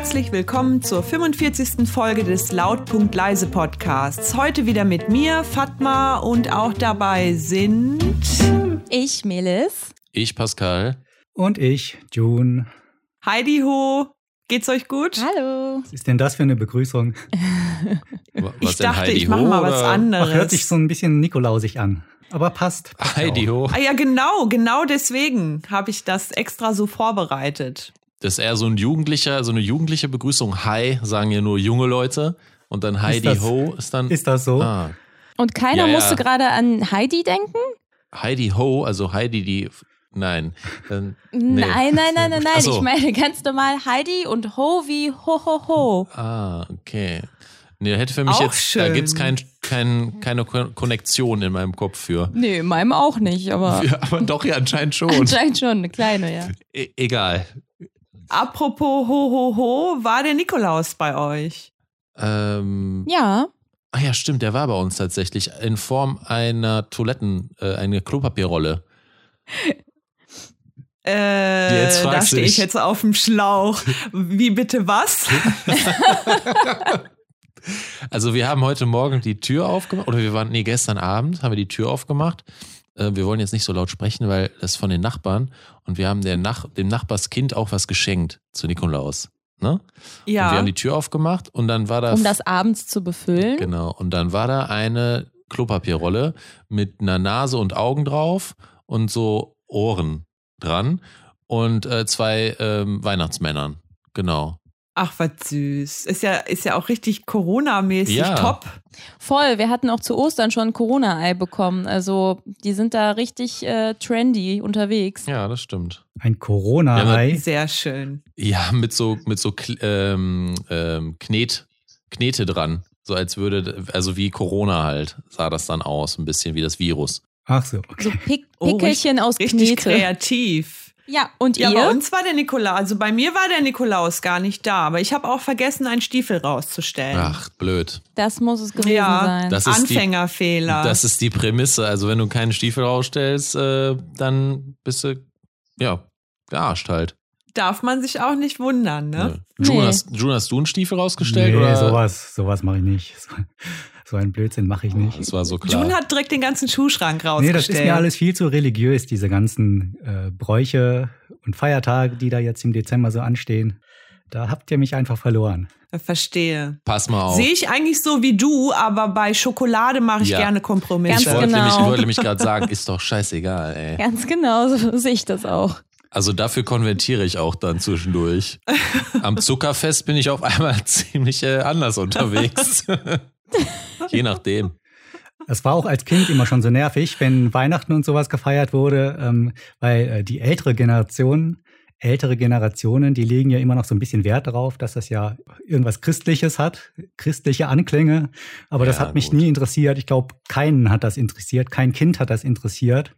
herzlich willkommen zur 45. Folge des Lautpunkt Leise Podcasts. Heute wieder mit mir, Fatma, und auch dabei sind ich, Melis, ich, Pascal und ich, June. Heidi Ho, geht's euch gut? Hallo. Was ist denn das für eine Begrüßung? Was ich dachte, Heidi ich mache mal was anderes. Ach, hört sich so ein bisschen nikolausig an. Aber passt. passt Heidi Ho. Ah ja, genau, genau deswegen habe ich das extra so vorbereitet. Das ist eher so ein jugendlicher, so eine jugendliche Begrüßung. Hi, sagen ja nur junge Leute. Und dann Heidi ist das, Ho ist dann. Ist das so? Ah. Und keiner ja, musste gerade an Heidi denken? Heidi Ho, also Heidi, die. Nein. Dann, nee. Nein, nein, nein, nein, nein. So. Ich meine ganz normal Heidi und Ho wie Ho Ho Ho. Ah, okay. Nee, hätte für mich auch jetzt, schön. da gibt es kein, kein, keine Konnektion in meinem Kopf für. Nee, in meinem auch nicht, aber. Ja, aber doch, ja, anscheinend schon. Anscheinend schon, eine kleine, ja. E egal. Apropos ho ho ho, war der Nikolaus bei euch? Ähm, ja. Ach ja, stimmt, der war bei uns tatsächlich in Form einer Toiletten, äh, eine Klopapierrolle. Äh, da stehe ich jetzt auf dem Schlauch. Wie bitte was? also wir haben heute Morgen die Tür aufgemacht, oder wir waren, nee, gestern Abend haben wir die Tür aufgemacht äh, wir wollen jetzt nicht so laut sprechen, weil das ist von den Nachbarn und wir haben Nach dem Nachbarskind auch was geschenkt zu Nikolaus. Ne? Ja. Und wir haben die Tür aufgemacht und dann war da. Um das abends zu befüllen. Genau. Und dann war da eine Klopapierrolle mit einer Nase und Augen drauf und so Ohren dran und äh, zwei ähm, Weihnachtsmännern. Genau. Ach, was süß. Ist ja, ist ja auch richtig Corona-mäßig ja. top. Voll. Wir hatten auch zu Ostern schon ein Corona-Ei bekommen. Also, die sind da richtig äh, trendy unterwegs. Ja, das stimmt. Ein Corona-Ei? Ja, Sehr schön. Ja, mit so, mit so ähm, ähm, Knet, Knete dran. So als würde, also wie Corona halt, sah das dann aus. Ein bisschen wie das Virus. Ach so, okay. So Pick Pickelchen oh, aus Knete. Richtig kreativ. Ja, und ja, ihr? bei uns war der Nikolaus, also bei mir war der Nikolaus gar nicht da, aber ich habe auch vergessen, einen Stiefel rauszustellen. Ach, blöd. Das muss es gewesen ja, sein. Das Anfängerfehler. Die, das ist die Prämisse. Also wenn du keinen Stiefel rausstellst, äh, dann bist du, ja, gearscht halt. Darf man sich auch nicht wundern, ne? Nee. June, hast, June, hast du einen Stiefel rausgestellt? Nee, oder? sowas, sowas mache ich nicht. So einen Blödsinn mache ich nicht. Das war so klar. June hat direkt den ganzen Schuhschrank rausgestellt. Nee, das ist mir alles viel zu religiös, diese ganzen äh, Bräuche und Feiertage, die da jetzt im Dezember so anstehen. Da habt ihr mich einfach verloren. Verstehe. Pass mal auf. Sehe ich eigentlich so wie du, aber bei Schokolade mache ich ja. gerne Kompromisse. Ganz ich wollte genau. nämlich, ich wollte nämlich gerade sagen, ist doch scheißegal, ey. Ganz genau, so sehe ich das auch. Also dafür konvertiere ich auch dann zwischendurch. Am Zuckerfest bin ich auf einmal ziemlich äh, anders unterwegs. Je nachdem. Es war auch als Kind immer schon so nervig, wenn Weihnachten und sowas gefeiert wurde, ähm, weil äh, die ältere Generation, ältere Generationen, die legen ja immer noch so ein bisschen Wert darauf, dass das ja irgendwas Christliches hat, christliche Anklänge. Aber ja, das hat mich gut. nie interessiert. Ich glaube, keinen hat das interessiert, kein Kind hat das interessiert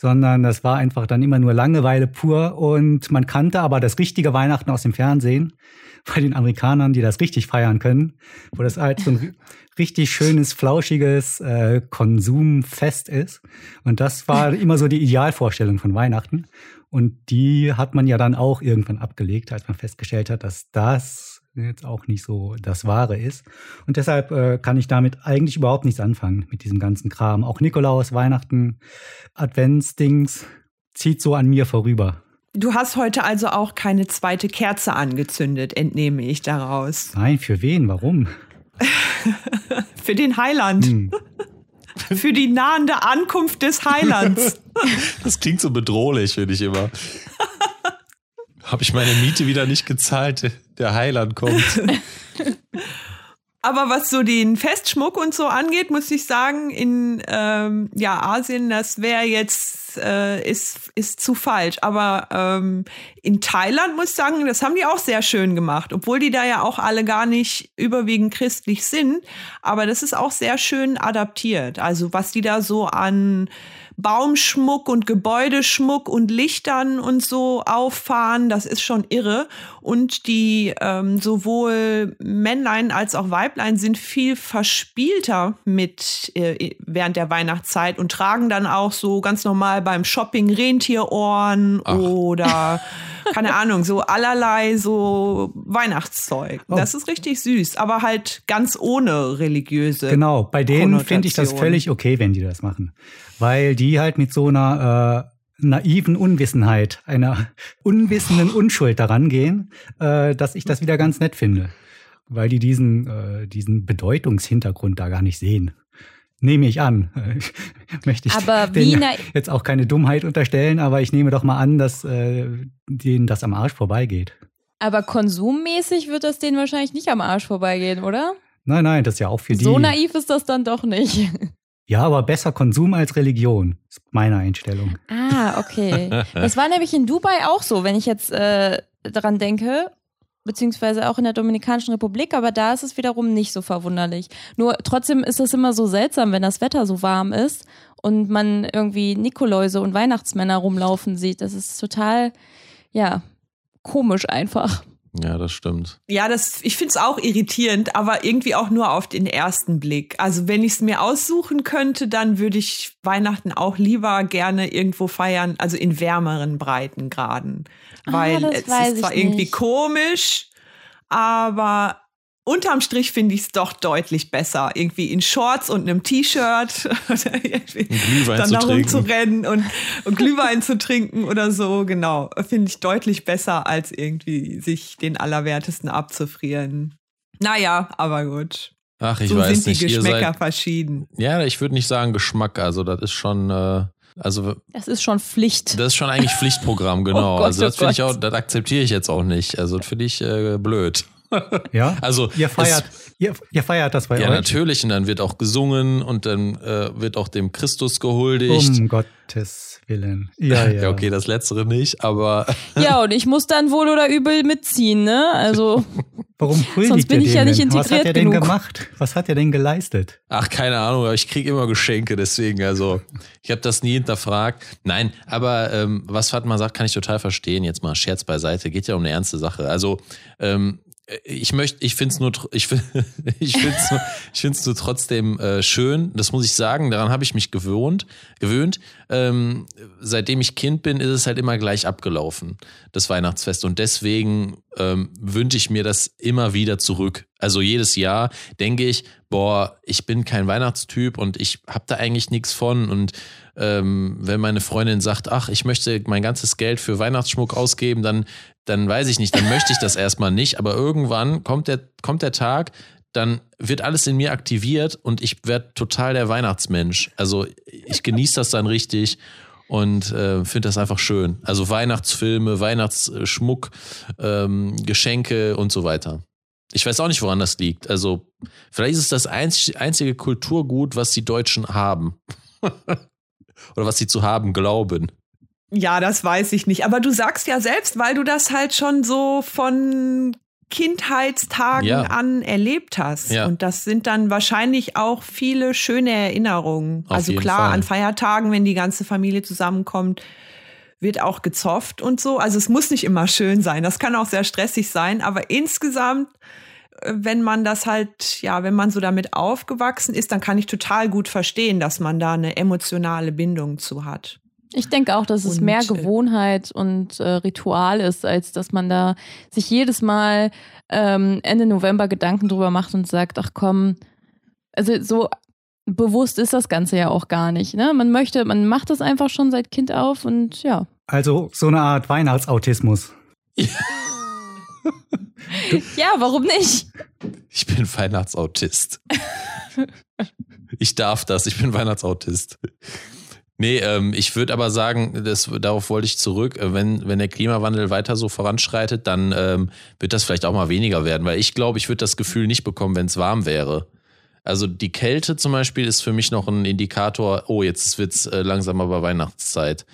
sondern das war einfach dann immer nur Langeweile pur und man kannte aber das richtige Weihnachten aus dem Fernsehen bei den Amerikanern, die das richtig feiern können, wo das halt so ein richtig schönes, flauschiges äh, Konsumfest ist. Und das war immer so die Idealvorstellung von Weihnachten. Und die hat man ja dann auch irgendwann abgelegt, als man festgestellt hat, dass das jetzt auch nicht so das Wahre ist. Und deshalb äh, kann ich damit eigentlich überhaupt nichts anfangen mit diesem ganzen Kram. Auch Nikolaus, Weihnachten, Adventsdings zieht so an mir vorüber. Du hast heute also auch keine zweite Kerze angezündet, entnehme ich daraus. Nein, für wen? Warum? für den Heiland. Hm. für die nahende Ankunft des Heilands. Das klingt so bedrohlich, finde ich immer. Habe ich meine Miete wieder nicht gezahlt? Der Heiland kommt. Aber was so den Festschmuck und so angeht, muss ich sagen, in ähm, ja, Asien, das wäre jetzt, äh, ist, ist zu falsch. Aber ähm, in Thailand muss ich sagen, das haben die auch sehr schön gemacht, obwohl die da ja auch alle gar nicht überwiegend christlich sind. Aber das ist auch sehr schön adaptiert. Also was die da so an Baumschmuck und Gebäudeschmuck und Lichtern und so auffahren, das ist schon irre. Und die ähm, sowohl Männlein als auch Weiblein sind viel verspielter mit äh, während der Weihnachtszeit und tragen dann auch so ganz normal beim Shopping Rentierohren Ach. oder keine Ahnung, so allerlei so Weihnachtszeug. Oh. Das ist richtig süß, aber halt ganz ohne religiöse. Genau, bei denen finde ich das völlig okay, wenn die das machen. Weil die halt mit so einer äh, naiven Unwissenheit, einer unwissenden Unschuld daran gehen, äh, dass ich das wieder ganz nett finde. Weil die diesen, äh, diesen Bedeutungshintergrund da gar nicht sehen. Nehme ich an. Möchte ich Aber wie jetzt auch keine Dummheit unterstellen, aber ich nehme doch mal an, dass äh, denen das am Arsch vorbeigeht. Aber konsummäßig wird das denen wahrscheinlich nicht am Arsch vorbeigehen, oder? Nein, nein, das ist ja auch für die. So naiv ist das dann doch nicht. Ja, aber besser Konsum als Religion, ist meine Einstellung. Ah, okay. Das war nämlich in Dubai auch so, wenn ich jetzt äh, daran denke, beziehungsweise auch in der Dominikanischen Republik, aber da ist es wiederum nicht so verwunderlich. Nur trotzdem ist es immer so seltsam, wenn das Wetter so warm ist und man irgendwie Nikoläuse und Weihnachtsmänner rumlaufen sieht. Das ist total, ja, komisch einfach. Ja, das stimmt. Ja, das, ich finde es auch irritierend, aber irgendwie auch nur auf den ersten Blick. Also wenn ich es mir aussuchen könnte, dann würde ich Weihnachten auch lieber gerne irgendwo feiern, also in wärmeren Breitengraden. Ah, Weil das es ist zwar ich irgendwie nicht. komisch, aber unterm Strich finde ich es doch deutlich besser. Irgendwie in Shorts und einem T-Shirt oder irgendwie Glühwein dann zu da trinken. rumzurennen und, und Glühwein zu trinken oder so, genau. Finde ich deutlich besser, als irgendwie sich den Allerwertesten abzufrieren. Naja, aber gut. Ach, ich so weiß sind die nicht. Ihr Geschmäcker seid, verschieden. ja, ich würde nicht sagen Geschmack. Also, das ist schon, äh, also, Das ist schon Pflicht. das ist schon eigentlich Pflichtprogramm, genau. Oh Gott, also, das oh finde ich auch, das akzeptiere ich jetzt auch nicht. Also, das finde ich äh, blöd. Ja? Also, Ihr feiert, ihr, ihr feiert das bei Ja, euch? natürlich. Und dann wird auch gesungen und dann äh, wird auch dem Christus gehuldigt. Um Gottes Willen. Ja, ja. Ja, okay, das letztere nicht, aber Ja, und ich muss dann wohl oder übel mitziehen, ne? Also, Warum huldigt Sonst bin ich ja nicht denn? Was hat integriert er denn genug. gemacht? Was hat er denn geleistet? ach, keine Ahnung, aber ich kriege immer Geschenke, deswegen, also ich habe das nie hinterfragt. Nein, aber ähm, was Fatma sagt, kann ich total verstehen. Jetzt mal Scherz beiseite, geht ja um eine ernste Sache. Also ähm, ich möchte, ich finde es nur, ich finde ich find's nur, ich find's nur trotzdem äh, schön. Das muss ich sagen. Daran habe ich mich gewohnt, gewöhnt. Ähm, seitdem ich Kind bin, ist es halt immer gleich abgelaufen, das Weihnachtsfest. Und deswegen ähm, wünsche ich mir das immer wieder zurück. Also jedes Jahr denke ich, boah, ich bin kein Weihnachtstyp und ich habe da eigentlich nichts von. Und ähm, wenn meine Freundin sagt, ach, ich möchte mein ganzes Geld für Weihnachtsschmuck ausgeben, dann, dann weiß ich nicht, dann möchte ich das erstmal nicht. Aber irgendwann kommt der, kommt der Tag, dann wird alles in mir aktiviert und ich werde total der Weihnachtsmensch. Also ich genieße das dann richtig und äh, finde das einfach schön. Also Weihnachtsfilme, Weihnachtsschmuck, ähm, Geschenke und so weiter. Ich weiß auch nicht, woran das liegt. Also vielleicht ist es das einzig, einzige Kulturgut, was die Deutschen haben. Oder was sie zu haben glauben. Ja, das weiß ich nicht. Aber du sagst ja selbst, weil du das halt schon so von Kindheitstagen Ja. an erlebt hast. Ja. Und das sind dann wahrscheinlich auch viele schöne Erinnerungen. Auf also klar, Fall. an Feiertagen, wenn die ganze Familie zusammenkommt, wird auch gezofft und so. Also es muss nicht immer schön sein. Das kann auch sehr stressig sein. Aber insgesamt, äh, wenn man das halt, ja, wenn man so damit aufgewachsen ist, dann kann ich total gut verstehen, dass man da eine emotionale Bindung zu hat. Ich denke auch, dass es Und, mehr äh, Gewohnheit und äh, Ritual ist, als dass man da sich jedes Mal ähm, Ende November Gedanken drüber macht und sagt, ach komm, also so bewusst ist das Ganze ja auch gar nicht. Ne? Man möchte, man macht das einfach schon seit Kind auf und ja. Also so eine Art Weihnachtsautismus. Ja, warum nicht? Ich bin Weihnachtsautist. ich darf das, ich bin Weihnachtsautist. Nee, ähm, ich würde aber sagen, das, darauf wollte ich zurück, äh, wenn, wenn der Klimawandel weiter so voranschreitet, dann ähm, wird das vielleicht auch mal weniger werden, weil ich glaube, ich würde das Gefühl nicht bekommen, wenn es warm wäre. Also die Kälte zum Beispiel ist für mich noch ein Indikator, oh, jetzt wird's äh, langsam aber Weihnachtszeit.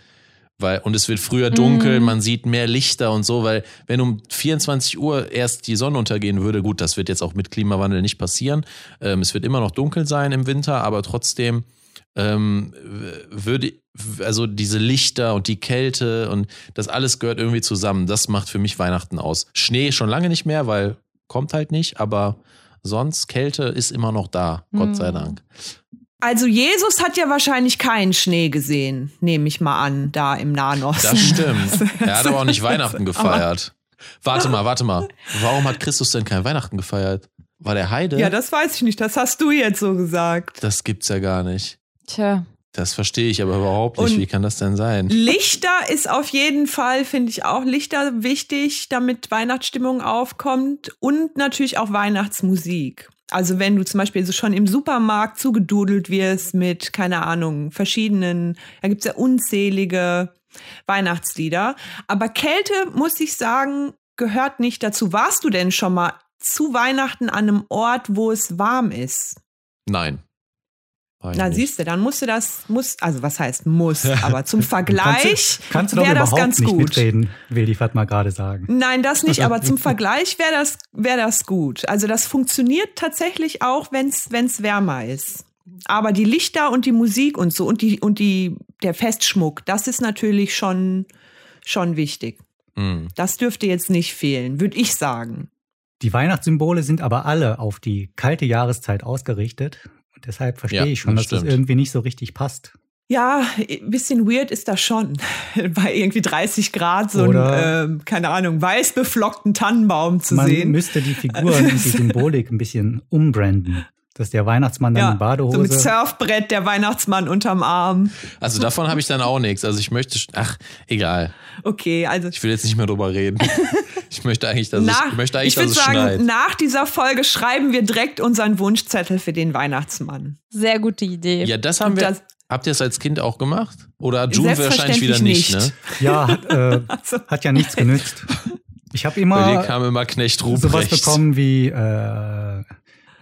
Weil, und es wird früher dunkel, Mhm. man sieht mehr Lichter und so, weil wenn um 24 Uhr erst die Sonne untergehen würde, gut, das wird jetzt auch mit Klimawandel nicht passieren. Ähm, es wird immer noch dunkel sein im Winter, aber trotzdem ähm, würde, also diese Lichter und die Kälte und das alles gehört irgendwie zusammen. Das macht für mich Weihnachten aus. Schnee schon lange nicht mehr, weil kommt halt nicht, aber sonst Kälte ist immer noch da, Gott sei Mhm. Dank. Also Jesus hat ja wahrscheinlich keinen Schnee gesehen, nehme ich mal an, da im Nahen Osten. Das stimmt. Er hat aber auch nicht Weihnachten gefeiert. Warte mal, warte mal. Warum hat Christus denn kein Weihnachten gefeiert? War der Heide? Ja, das weiß ich nicht. Das hast du jetzt so gesagt. Das gibt's ja gar nicht. Tja. Das verstehe ich aber überhaupt nicht. Und Wie kann das denn sein? Lichter ist auf jeden Fall, finde ich auch Lichter wichtig, damit Weihnachtsstimmung aufkommt und natürlich auch Weihnachtsmusik. Also wenn du zum Beispiel so schon im Supermarkt zugedudelt wirst mit, keine Ahnung, verschiedenen, da gibt's ja unzählige Weihnachtslieder. Aber Kälte, muss ich sagen, gehört nicht dazu. Warst du denn schon mal zu Weihnachten an einem Ort, wo es warm ist? Nein. Na, siehst du, dann musst du das, muss, also was heißt muss, aber zum Kannst Vergleich du, kannst du doch wäre das ganz nicht gut. mitreden, will die Fatma gerade sagen. Nein, das nicht, aber zum Vergleich wäre das, wäre das gut. Also das funktioniert tatsächlich auch, wenn es wärmer ist. Aber die Lichter und die Musik und so und die, und die, der Festschmuck, das ist natürlich schon, schon wichtig. Hm. Das dürfte jetzt nicht fehlen, würde ich sagen. Die Weihnachtssymbole sind aber alle auf die kalte Jahreszeit ausgerichtet. Und deshalb verstehe Ja, ich schon, das dass das stimmt. irgendwie nicht so richtig passt. Ja, ein bisschen weird ist das schon. Bei irgendwie 30 Grad so einen, ähm, keine Ahnung, weiß beflockten Tannenbaum zu Man sehen. müsste die Figuren und die Symbolik ein bisschen umbranden. Dass der Weihnachtsmann dann in ja, so Badehose. mit Surfbrett, der Weihnachtsmann unterm Arm. Also davon habe ich dann auch nichts. Also ich möchte, ach, egal. Okay, also Ich will jetzt nicht mehr drüber reden. Ich möchte eigentlich, dass nach, es, ich möchte eigentlich, ich dass es sagen, schneit. nach dieser Folge schreiben wir direkt unseren Wunschzettel für den Weihnachtsmann. Sehr gute Idee. Ja, das haben Und wir. das- habt ihr es als Kind auch gemacht? Oder June wahrscheinlich wieder Selbstverständlich nicht, ne? nicht. ja, hat, äh, Also, hat ja nichts genützt. Ich habe Bei dir immer kam immer Knecht sowas Ruprecht. bekommen wie äh,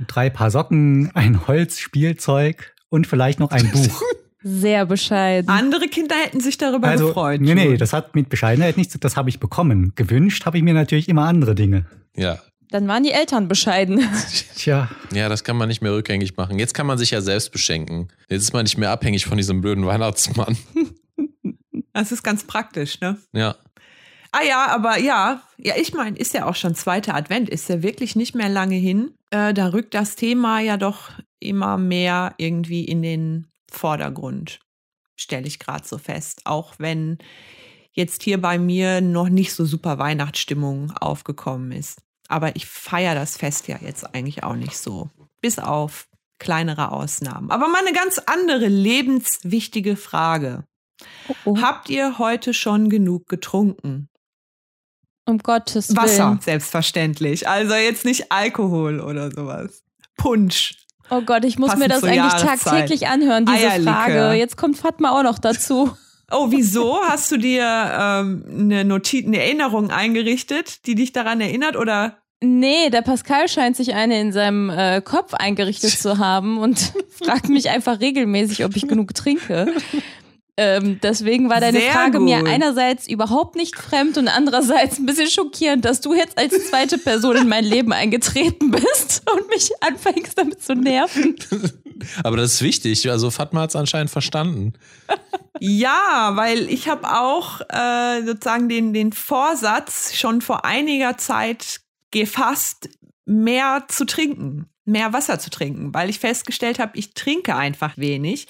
drei Paar Socken, ein Holzspielzeug und vielleicht noch ein Buch. Sehr bescheiden. andere Kinder hätten sich darüber Also, gefreut. nee, nee, das hat mit Bescheidenheit nichts, das habe ich bekommen. Gewünscht habe ich mir natürlich immer andere Dinge. Ja. Dann waren die Eltern bescheiden. Tja, Ja, das kann man nicht mehr rückgängig machen. Jetzt kann man sich ja selbst beschenken. Jetzt ist man nicht mehr abhängig von diesem blöden Weihnachtsmann. Das ist ganz praktisch, ne? Ja. Ah ja, aber ja, ja, ich meine, ist ja auch schon zweiter Advent, ist ja wirklich nicht mehr lange hin. Äh, da rückt das Thema ja doch immer mehr irgendwie in den Vordergrund, stelle ich gerade so fest. Auch wenn jetzt hier bei mir noch nicht so super Weihnachtsstimmung aufgekommen ist. Aber ich feiere das Fest ja jetzt eigentlich auch nicht so. Bis auf kleinere Ausnahmen. Aber mal eine ganz andere lebenswichtige Frage. Oh, oh. Habt ihr heute schon genug getrunken? Um Gottes Wasser, Willen. selbstverständlich. Also jetzt nicht Alkohol oder sowas. Punsch. Oh Gott, ich muss Passend mir das eigentlich Jahreszeit. tagtäglich anhören, diese Eierlikör. Frage. Jetzt kommt Fatma auch noch dazu. Oh, wieso? Hast du dir ähm, eine Notiz, eine Erinnerung eingerichtet, die dich daran erinnert? Oder Nee, der Pascal scheint sich eine in seinem äh, Kopf eingerichtet zu haben und fragt mich einfach regelmäßig, ob ich genug trinke. Ähm, deswegen war deine Sehr Frage mir gut. einerseits überhaupt nicht fremd und andererseits ein bisschen schockierend, dass du jetzt als zweite Person in mein Leben eingetreten bist und mich anfängst damit zu nerven. Aber das ist wichtig. Also Fatma hat es anscheinend verstanden. ja, weil ich habe auch äh, sozusagen den, den Vorsatz schon vor einiger Zeit gefasst, mehr zu trinken, mehr Wasser zu trinken, weil ich festgestellt habe, ich trinke einfach wenig.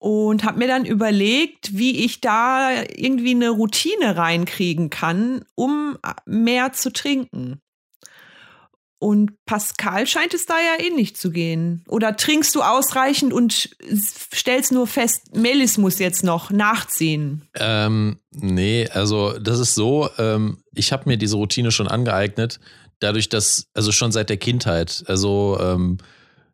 Und habe mir dann überlegt, wie ich da irgendwie eine Routine reinkriegen kann, um mehr zu trinken. Und Pascal scheint es da ja ähnlich zu gehen. Oder trinkst du ausreichend und stellst nur fest, Melis muss jetzt noch nachziehen? Ähm, nee, also das ist so, ähm, ich habe mir diese Routine schon angeeignet, dadurch, dass, also schon seit der Kindheit. Also ähm,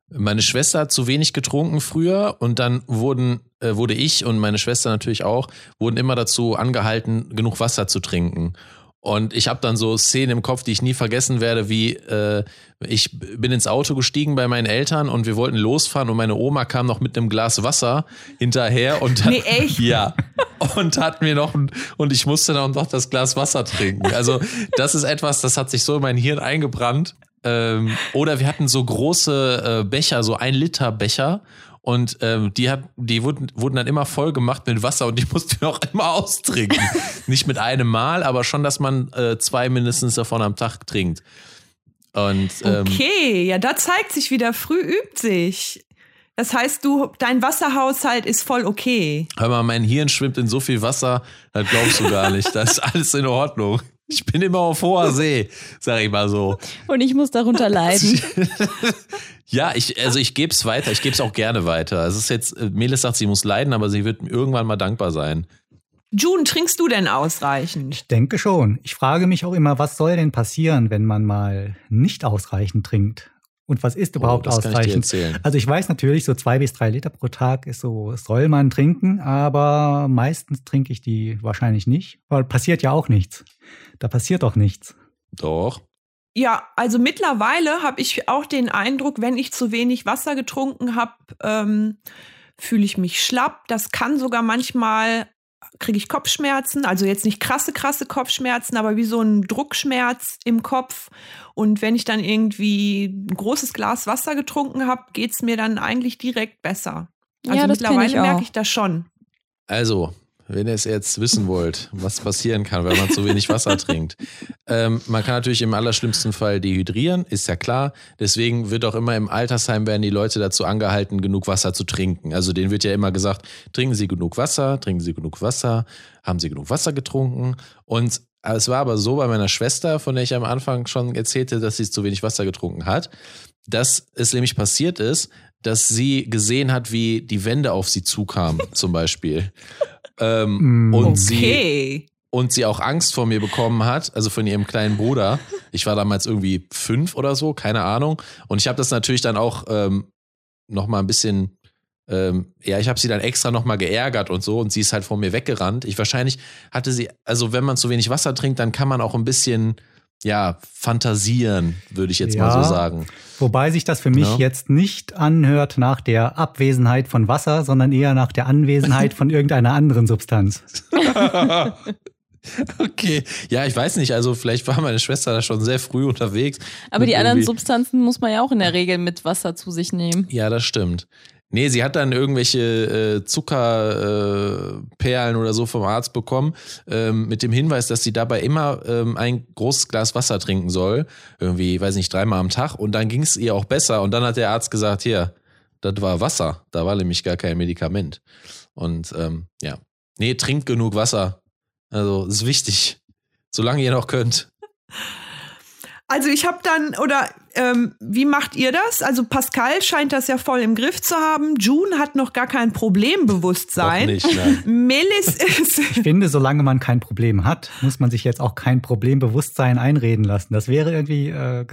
meine Schwester hat zu wenig getrunken früher und dann wurden, äh, wurde ich und meine Schwester natürlich auch, wurden immer dazu angehalten, genug Wasser zu trinken. Und ich habe dann so Szenen im Kopf, die ich nie vergessen werde, wie äh, ich bin ins Auto gestiegen bei meinen Eltern und wir wollten losfahren und meine Oma kam noch mit einem Glas Wasser hinterher und hat, Nee, echt? ja und hat mir noch ein, und ich musste dann noch das Glas Wasser trinken. Also das ist etwas, das hat sich so in mein Hirn eingebrannt. Ähm, oder wir hatten so große äh, Becher, so ein Liter Becher. Und ähm, die, hat, die wurden, wurden dann immer voll gemacht mit Wasser und die mussten wir auch immer austrinken. Nicht mit einem Mal, aber schon, dass man äh, zwei mindestens davon am Tag trinkt. Und ähm, Okay, ja, da zeigt sich wieder, früh übt sich. Das heißt, du, dein Wasserhaushalt ist voll okay. Hör mal, mein Hirn schwimmt in so viel Wasser, das glaubst du gar nicht. Das ist alles in Ordnung. Ich bin immer auf hoher See, sag ich mal so. Und ich muss darunter leiden. ja, ich, also ich gebe es weiter, ich gebe es auch gerne weiter. Es ist jetzt, äh, Melis sagt, sie muss leiden, aber sie wird irgendwann mal dankbar sein. June, trinkst du denn ausreichend? Ich denke schon. Ich frage mich auch immer, was soll denn passieren, wenn man mal nicht ausreichend trinkt? Und was ist überhaupt oh, das ausreichend? Kann ich dir also ich weiß natürlich, so zwei bis drei Liter pro Tag ist so, soll man trinken, aber meistens trinke ich die wahrscheinlich nicht, weil passiert ja auch nichts. Da passiert doch nichts. Doch. Ja, also mittlerweile habe ich auch den Eindruck, wenn ich zu wenig Wasser getrunken habe, ähm, fühle ich mich schlapp. Das kann sogar manchmal kriege ich Kopfschmerzen, also jetzt nicht krasse, krasse Kopfschmerzen, aber wie so ein Druckschmerz im Kopf. Und wenn ich dann irgendwie ein großes Glas Wasser getrunken habe, geht es mir dann eigentlich direkt besser. Also ja, mittlerweile merke ich das schon. Also, wenn ihr es jetzt wissen wollt, was passieren kann, wenn man zu wenig Wasser trinkt. Ähm, man kann natürlich im allerschlimmsten Fall dehydrieren, ist ja klar. Deswegen wird auch immer im Altersheim werden die Leute dazu angehalten, genug Wasser zu trinken. Also denen wird ja immer gesagt, trinken Sie genug Wasser, trinken Sie genug Wasser, haben Sie genug Wasser getrunken. Und es war aber so bei meiner Schwester, von der ich am Anfang schon erzählte, dass sie zu wenig Wasser getrunken hat, dass es nämlich passiert ist, dass sie gesehen hat, wie die Wände auf sie zukamen, zum Beispiel. Ähm, mm. und okay. sie und sie auch Angst vor mir bekommen hat, also von ihrem kleinen Bruder. Ich war damals irgendwie fünf oder so, keine Ahnung. Und ich habe das natürlich dann auch ähm, noch mal ein bisschen, ähm, ja, ich habe sie dann extra noch mal geärgert und so. Und sie ist halt vor mir weggerannt. Ich wahrscheinlich hatte sie, also wenn man zu wenig Wasser trinkt, dann kann man auch ein bisschen ja, fantasieren, würde ich jetzt ja, mal so sagen. Wobei sich das für mich ja. jetzt nicht anhört nach der Abwesenheit von Wasser, sondern eher nach der Anwesenheit von irgendeiner anderen Substanz. okay, ja, ich weiß nicht, also vielleicht war meine Schwester da schon sehr früh unterwegs. Aber die anderen Substanzen muss man ja auch in der Regel mit Wasser zu sich nehmen. Ja, das stimmt. Nee, sie hat dann irgendwelche äh, Zuckerperlen äh, oder so vom Arzt bekommen, ähm, mit dem Hinweis, dass sie dabei immer ähm, ein großes Glas Wasser trinken soll. Irgendwie, weiß nicht, dreimal am Tag. Und dann ging es ihr auch besser. Und dann hat der Arzt gesagt, hier, das war Wasser. Da war nämlich gar kein Medikament. Und ähm, ja. Nee, trinkt genug Wasser. Also, ist wichtig. Solange ihr noch könnt. Also ich habe dann, oder ähm, wie macht ihr das? Also Pascal scheint das ja voll im Griff zu haben. June hat noch gar kein Problembewusstsein. Nicht, nein. Melis ist. Ich finde, solange man kein Problem hat, muss man sich jetzt auch kein Problembewusstsein einreden lassen. Das wäre irgendwie äh,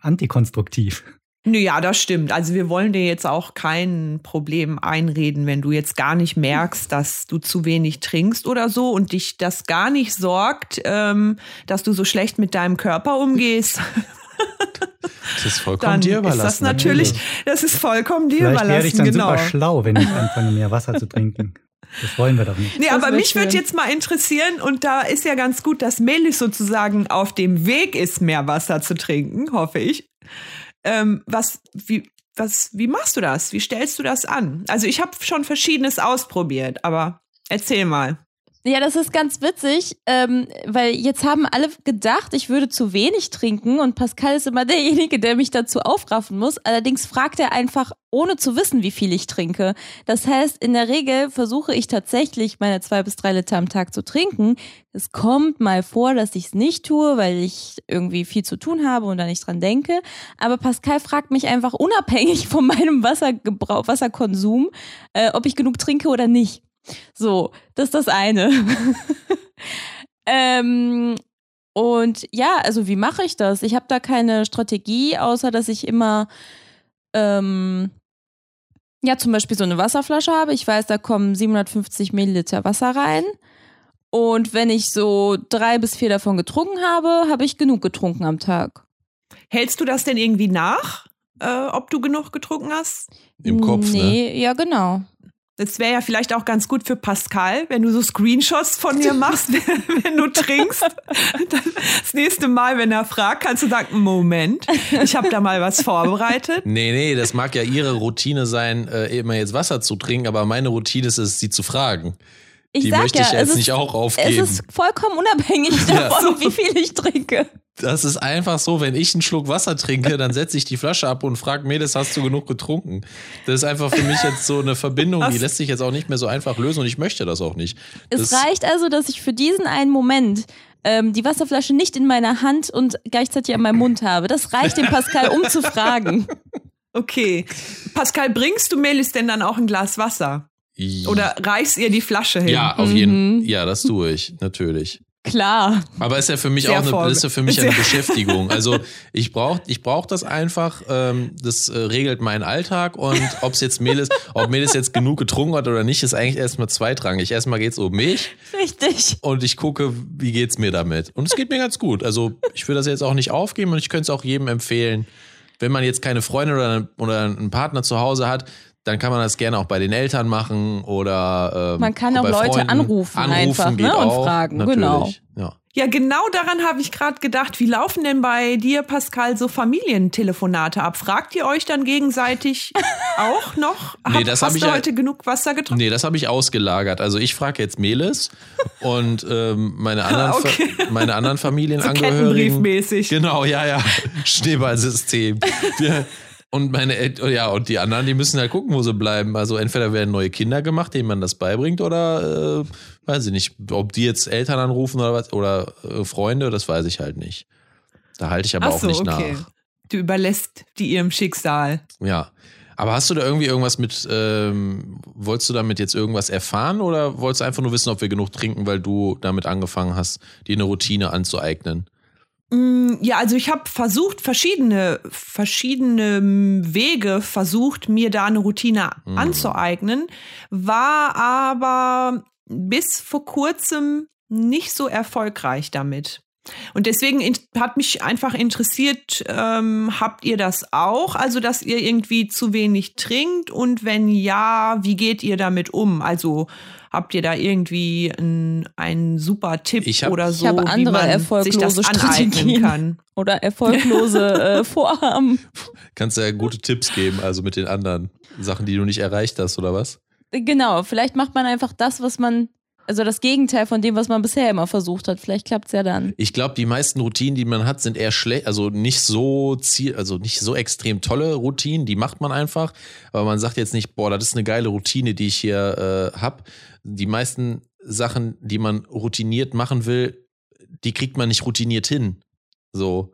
antikonstruktiv. Ja, das stimmt. Also wir wollen dir jetzt auch kein Problem einreden, wenn du jetzt gar nicht merkst, dass du zu wenig trinkst oder so und dich das gar nicht sorgt, ähm, dass du so schlecht mit deinem Körper umgehst. Das ist vollkommen Dann dir überlassen. Ist das natürlich, das ist vollkommen dir Vielleicht überlassen. werde ich dann genau. super schlau, wenn ich anfange, mehr Wasser zu trinken. Das wollen wir doch nicht. Nee, das aber mich würde jetzt mal interessieren, und da ist ja ganz gut, dass Melis sozusagen auf dem Weg ist, mehr Wasser zu trinken, hoffe ich. Ähm, was, wie, was, wie machst du das? Wie stellst du das an? Also ich habe schon verschiedenes ausprobiert, aber erzähl mal. Ja, das ist ganz witzig, ähm, weil jetzt haben alle gedacht, ich würde zu wenig trinken und Pascal ist immer derjenige, der mich dazu aufraffen muss. Allerdings fragt er einfach, ohne zu wissen, wie viel ich trinke. Das heißt, in der Regel versuche ich tatsächlich meine zwei bis drei Liter am Tag zu trinken. Es kommt mal vor, dass ich es nicht tue, weil ich irgendwie viel zu tun habe und da nicht dran denke. Aber Pascal fragt mich einfach unabhängig von meinem Wassergebrauch, Wasserkonsum, äh, ob ich genug trinke oder nicht. So, das ist das eine. ähm, und ja, also wie mache ich das? Ich habe da keine Strategie, außer dass ich immer ähm, ja zum Beispiel so eine Wasserflasche habe. Ich weiß, da kommen 750 Milliliter Wasser rein. Und wenn ich so drei bis vier davon getrunken habe, habe ich genug getrunken am Tag. Hältst du das denn irgendwie nach, äh, ob du genug getrunken hast? Im Kopf, ne? nee, ne? ja, genau. Das wäre ja vielleicht auch ganz gut für Pascal, wenn du so Screenshots von mir machst, wenn du trinkst. das nächste Mal, wenn er fragt, kannst du sagen, Moment, ich habe da mal was vorbereitet. Nee, nee, das mag ja ihre Routine sein, äh, immer jetzt Wasser zu trinken, aber meine Routine ist es, sie zu fragen. Ich Die sag möchte ja, ich jetzt ist, nicht auch aufgeben. Es ist vollkommen unabhängig davon, ja. wie viel ich trinke. Das ist einfach so, wenn ich einen Schluck Wasser trinke, dann setze ich die Flasche ab und frage Medes, hast du genug getrunken? Das ist einfach für mich jetzt so eine Verbindung, die lässt sich jetzt auch nicht mehr so einfach lösen und ich möchte das auch nicht. Es Das- reicht also, dass ich für diesen einen Moment ähm, die Wasserflasche nicht in meiner Hand und gleichzeitig an meinem Mund habe. Das reicht dem Pascal, um zu fragen. Okay. Pascal, bringst du Melis denn dann auch ein Glas Wasser? Oder reichst ihr die Flasche hin? Ja, auf jeden Ja, das tue ich, natürlich. Klar. Aber ist ja für mich Sehr auch eine, ist ja für mich eine Beschäftigung. Also ich brauche ich brauch das einfach. Ähm, das äh, regelt meinen Alltag und ob es jetzt Melis, ob Melis jetzt genug getrunken hat oder nicht, ist eigentlich erstmal zweitrangig. Erstmal geht's um mich Richtig. und ich gucke, wie geht's mir damit. Und es geht mir ganz gut. Also ich will das jetzt auch nicht aufgeben und ich könnte es auch jedem empfehlen, wenn man jetzt keine Freundin oder, oder einen Partner zu Hause hat, dann kann man das gerne auch bei den Eltern machen oder ähm, Man kann auch bei Leute Freunden. anrufen einfach, geht ne, und auch, fragen, natürlich. genau. Ja. Ja, genau daran habe ich gerade gedacht. Wie laufen denn bei dir, Pascal, so Familientelefonate ab? Fragt ihr euch dann gegenseitig auch noch? Nee, das hab hast ich du ja- heute genug Wasser getrunken? Nee, das habe ich ausgelagert. Also ich frage jetzt Melis und ähm, meine, anderen Fa- Okay. meine anderen So Familienangehörigen. Kettenbriefmäßig. Genau, ja, ja. Schneeballsystem. Wir, und meine El ja, und die anderen, die müssen halt gucken, wo sie bleiben. Also entweder werden neue Kinder gemacht, denen man das beibringt, oder äh, weiß ich nicht, ob die jetzt Eltern anrufen oder was, oder äh, Freunde, das weiß ich halt nicht. Da halte ich aber Ach auch so, nicht okay. nach. Du überlässt die ihrem Schicksal. Ja. Aber hast du da irgendwie irgendwas mit, ähm, wolltest du damit jetzt irgendwas erfahren oder wolltest du einfach nur wissen, ob wir genug trinken, weil du damit angefangen hast, dir eine Routine anzueignen? Mm, Ja, also ich habe versucht, verschiedene, verschiedene Wege versucht, mir da eine Routine Mhm. anzueignen, war aber bis vor kurzem nicht so erfolgreich damit. Und deswegen hat mich einfach interessiert, ähm, habt ihr das auch? Also, dass ihr irgendwie zu wenig trinkt? Und wenn ja, wie geht ihr damit um? Also, habt ihr da irgendwie einen, einen super Tipp Ich hab- oder Ich so, habe wie andere man sich das erfolglose Strategien. kann? Oder erfolglose äh, Vorhaben. Kannst du ja gute Tipps geben, also mit den anderen Sachen, die du nicht erreicht hast, oder was? Genau, vielleicht macht man einfach das, was man, also das Gegenteil von dem, was man bisher immer versucht hat. Vielleicht klappt's ja dann. Ich glaube, die meisten Routinen, die man hat, sind eher schlecht, also nicht so ziel, also nicht so extrem tolle Routinen, die macht man einfach, aber man sagt jetzt nicht, boah, das ist eine geile Routine, die ich hier äh, hab. Die meisten Sachen, die man routiniert machen will, die kriegt man nicht routiniert hin. So.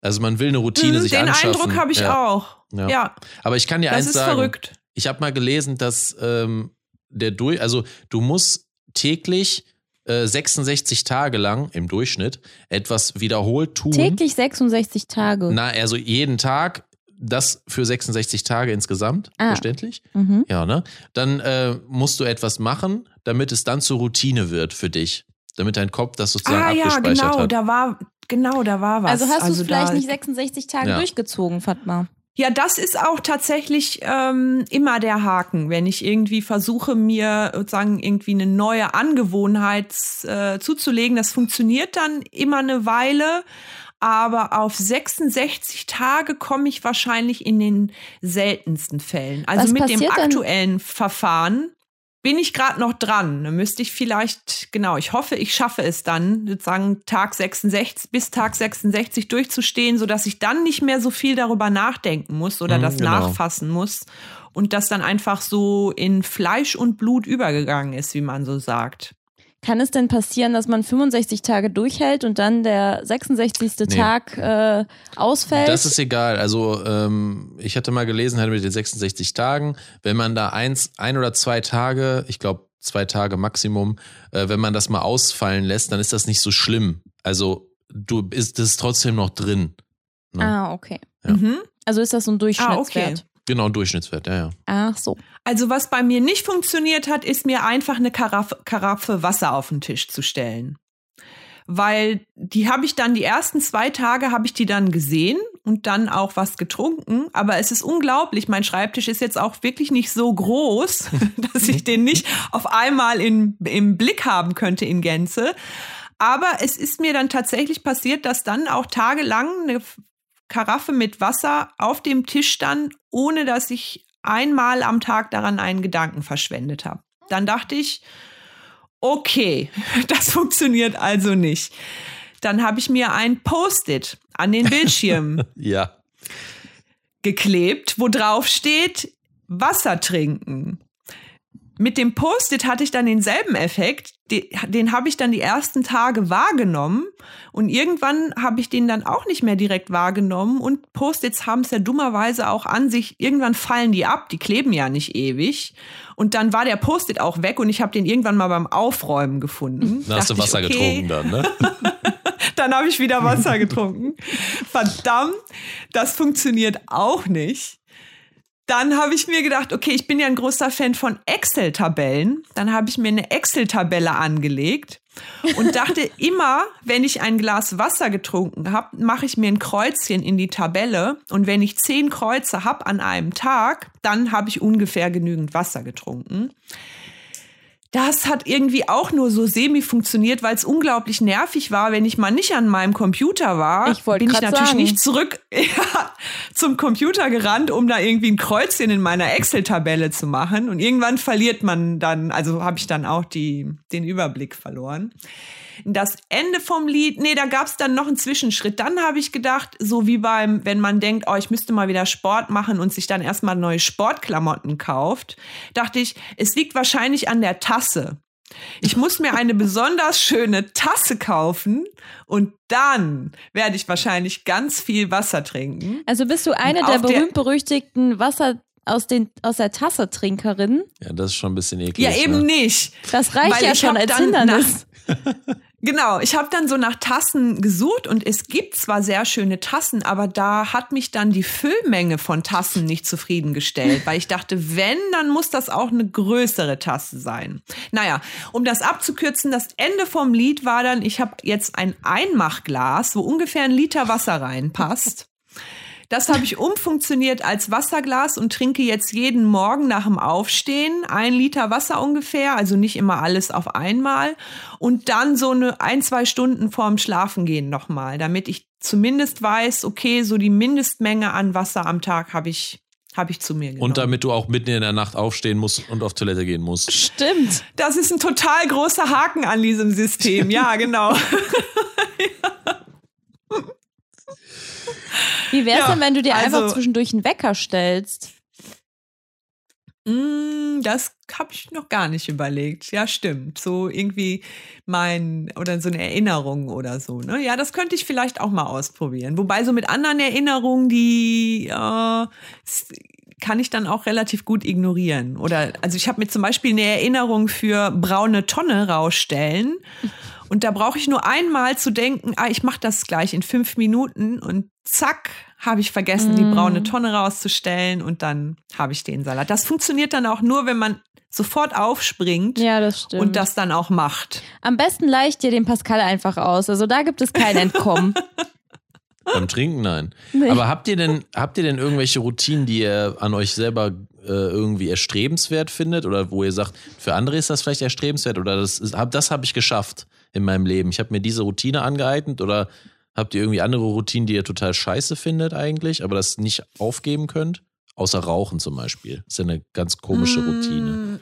Also man will eine Routine Mhm, sich Den anschaffen. Eindruck habe ich ja. auch. Ja. Ja, Aber ich kann dir das eins ist sagen. verrückt. Ich habe mal gelesen, dass ähm, der durch, also du musst täglich äh, 66 Tage lang im Durchschnitt etwas wiederholt tun. Täglich 66 Tage. Na, also jeden Tag, das für 66 Tage insgesamt, Ah. verständlich? Mhm. Ja, ne? Dann äh, musst du etwas machen, damit es dann zur Routine wird für dich. Damit dein Kopf das sozusagen Ah ja, abgespeichert genau, hat. da war, genau, da war was. Also hast du es vielleicht nicht 66 Tage Ja. durchgezogen, Fatma? Ja, das ist auch tatsächlich ähm, immer der Haken, wenn ich irgendwie versuche, mir sozusagen irgendwie eine neue Angewohnheit äh, zuzulegen. Das funktioniert dann immer eine Weile, aber auf 66 Tage komme ich wahrscheinlich in den seltensten Fällen. Also Was mit dem aktuellen Verfahren bin ich gerade noch dran. Da müsste ich vielleicht, genau, ich hoffe, ich schaffe es dann, sozusagen Tag 66 bis Tag 66 durchzustehen, sodass ich dann nicht mehr so viel darüber nachdenken muss oder Mhm, das genau. nachfassen muss und das dann einfach so in Fleisch und Blut übergegangen ist, wie man so sagt. Kann es denn passieren, dass man 65 Tage durchhält und dann der 66. Nee. Tag äh, ausfällt? Das ist egal. Also ähm, ich hatte mal gelesen, halt mit den 66 Tagen, wenn man da eins, ein oder zwei Tage, ich glaube zwei Tage Maximum, äh, wenn man das mal ausfallen lässt, dann ist das nicht so schlimm. Also du bist es trotzdem noch drin. Ne? ah, okay. Ja. Mhm. Also ist das so ein Durchschnittswert? Ah, okay. Genau, Durchschnittswert, ja, ja. Ach so. Also was bei mir nicht funktioniert hat, ist mir einfach eine Karaffe, Karaffe Wasser auf den Tisch zu stellen. Weil die habe ich dann, die ersten zwei Tage habe ich die dann gesehen und dann auch was getrunken. Aber es ist unglaublich, mein Schreibtisch ist jetzt auch wirklich nicht so groß, dass ich den nicht auf einmal in, im Blick haben könnte in Gänze. Aber es ist mir dann tatsächlich passiert, dass dann auch tagelang eine Karaffe mit Wasser auf dem Tisch stand, ohne dass ich einmal am Tag daran einen Gedanken verschwendet habe. Dann dachte ich, okay, das funktioniert also nicht. Dann habe ich mir ein Post-it an den Bildschirm Ja. geklebt, wo drauf steht Wasser trinken. Mit dem Post-it hatte ich dann denselben Effekt. Den, den habe ich dann die ersten Tage wahrgenommen und irgendwann habe ich den dann auch nicht mehr direkt wahrgenommen und Post-its haben es ja dummerweise auch an sich. Irgendwann fallen die ab, die kleben ja nicht ewig. Und dann war der Post-it auch weg und ich habe den irgendwann mal beim Aufräumen gefunden. Dann hast du Wasser ich, okay, getrunken dann, ne? dann habe ich wieder Wasser getrunken. Verdammt, das funktioniert auch nicht. Dann habe ich mir gedacht, okay, ich bin ja ein großer Fan von Excel-Tabellen. Dann habe ich mir eine Excel-Tabelle angelegt und dachte immer, wenn ich ein Glas Wasser getrunken habe, mache ich mir ein Kreuzchen in die Tabelle. Und wenn ich zehn Kreuze habe an einem Tag, dann habe ich ungefähr genügend Wasser getrunken. Das hat irgendwie auch nur so semi funktioniert, weil es unglaublich nervig war, wenn ich mal nicht an meinem Computer war. Ich bin ich natürlich sagen. nicht zurück ja, zum Computer gerannt, um da irgendwie ein Kreuzchen in meiner Excel-Tabelle zu machen. Und irgendwann verliert man dann, also habe ich dann auch die, den Überblick verloren. Das Ende vom Lied, nee, da gab es dann noch einen Zwischenschritt. Dann habe ich gedacht, so wie beim, wenn man denkt, oh, ich müsste mal wieder Sport machen und sich dann erstmal neue Sportklamotten kauft, dachte ich, es liegt wahrscheinlich an der Tasse. Ich muss mir eine besonders schöne Tasse kaufen und dann werde ich wahrscheinlich ganz viel Wasser trinken. Also bist du eine der berühmt-berüchtigten Wasser aus, den, aus der Tasse Trinkerinnen? Ja, das ist schon ein bisschen eklig. Ja, eben ne? nicht. Das reicht Weil ja schon als Hindernis. Genau, ich habe dann so nach Tassen gesucht und es gibt zwar sehr schöne Tassen, aber da hat mich dann die Füllmenge von Tassen nicht zufriedengestellt, weil ich dachte, wenn, dann muss das auch eine größere Tasse sein. Naja, um das abzukürzen, das Ende vom Lied war dann, ich habe jetzt ein Einmachglas, wo ungefähr ein Liter Wasser reinpasst. Das habe ich umfunktioniert als Wasserglas und trinke jetzt jeden Morgen nach dem Aufstehen ein Liter Wasser ungefähr, also nicht immer alles auf einmal und dann so eine ein, zwei Stunden vorm Schlafengehen nochmal, damit ich zumindest weiß, okay, so die Mindestmenge an Wasser am Tag habe ich, habe ich zu mir genommen. Und damit du auch mitten in der Nacht aufstehen musst und auf Toilette gehen musst. Stimmt. das ist ein total großer Haken an diesem System. Ja, genau. Wie wär's Ja, denn, wenn du dir einfach also- zwischendurch einen Wecker stellst? Mm, Das habe ich noch gar nicht überlegt. Ja, stimmt. So irgendwie mein oder so eine Erinnerung oder so. Ne? Ja, das könnte ich vielleicht auch mal ausprobieren. Wobei so mit anderen Erinnerungen, die äh, kann ich dann auch relativ gut ignorieren. Oder also ich habe mir zum Beispiel eine Erinnerung für braune Tonne rausstellen. Und da brauche ich nur einmal zu denken, ah, ich mache das gleich in fünf Minuten und zack, habe ich vergessen, die Mm. braune Tonne rauszustellen und dann habe ich den Salat. Das funktioniert dann auch nur, wenn man sofort aufspringt Ja, das und das dann auch macht. Am besten leicht dir den Pascal einfach aus. Also da gibt es kein Entkommen. Beim Trinken nein. Nee. Aber habt ihr denn, habt ihr denn irgendwelche Routinen, die ihr an euch selber äh, irgendwie erstrebenswert findet? Oder wo ihr sagt, für andere ist das vielleicht erstrebenswert oder das, ist, hab, das habe ich geschafft in meinem Leben. Ich habe mir diese Routine angeeignet oder habt ihr irgendwie andere Routinen, die ihr total scheiße findet eigentlich, aber das nicht aufgeben könnt? Außer Rauchen zum Beispiel. Das ist ja eine ganz komische Routine. Mm,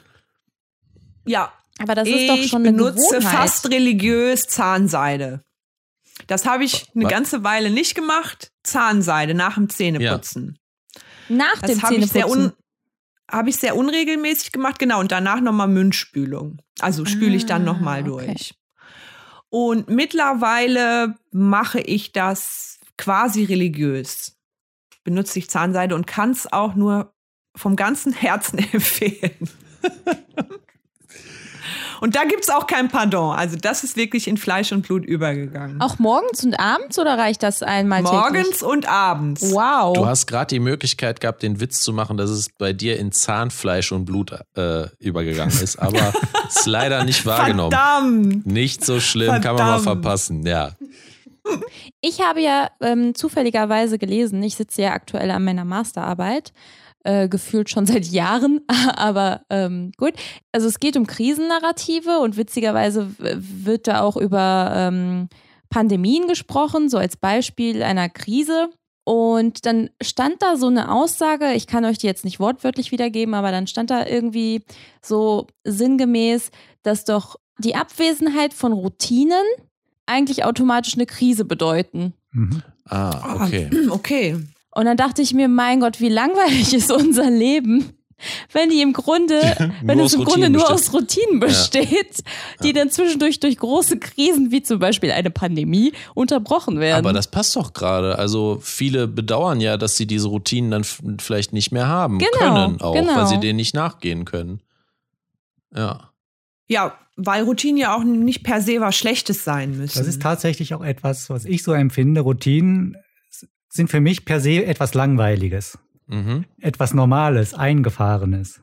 Ja, Aber das ich ist doch schon eine benutze Gewohnheit. fast religiös Zahnseide. Das habe ich eine Wa- ganze Weile nicht gemacht. Zahnseide nach dem Zähneputzen. Nach dem Das habe ich, sehr Zähneputzen. habe ich sehr unregelmäßig gemacht, genau. Und danach nochmal Mundspülung. Also spüle ich dann Ah, nochmal okay. durch. Und mittlerweile mache ich das quasi religiös. Benutze ich Zahnseide und kann es auch nur vom ganzen Herzen empfehlen. Und da gibt es auch kein Pardon. Also das ist wirklich in Fleisch und Blut übergegangen. Auch morgens und abends oder reicht das einmal täglich? Morgens und abends. Wow. Du hast gerade die Möglichkeit gehabt, den Witz zu machen, dass es bei dir in Zahnfleisch und Blut äh, übergegangen ist, aber ist leider nicht wahrgenommen. Verdammt. Nicht so schlimm, kann man mal Verdammt. verpassen. Ja. Ich habe ja ähm, zufälligerweise gelesen, ich sitze ja aktuell an meiner Masterarbeit, äh, gefühlt schon seit Jahren, aber ähm, gut. Also es geht um Krisennarrative und witzigerweise wird da auch über ähm, Pandemien gesprochen, so als Beispiel einer Krise. Und dann stand da so eine Aussage, ich kann euch die jetzt nicht wortwörtlich wiedergeben, aber dann stand da irgendwie so sinngemäß, dass doch die Abwesenheit von Routinen eigentlich automatisch eine Krise bedeuten. Mhm. Ah, okay. Okay. Und dann dachte ich mir, mein Gott, wie langweilig ist unser Leben, wenn die im Grunde, wenn Nur es aus im Grunde Routinen nur besteht. aus Routinen besteht, die dann zwischendurch durch große Krisen wie zum Beispiel eine Pandemie unterbrochen werden. Aber das passt doch gerade. Also viele bedauern ja, dass sie diese Routinen dann vielleicht nicht mehr haben Genau, können, auch genau. weil sie denen nicht nachgehen können. Ja. Ja, weil Routinen ja auch nicht per se was Schlechtes sein müssen. Das ist tatsächlich auch etwas, was ich so empfinde. Routinen sind für mich per se etwas Langweiliges, Mhm. etwas Normales, Eingefahrenes.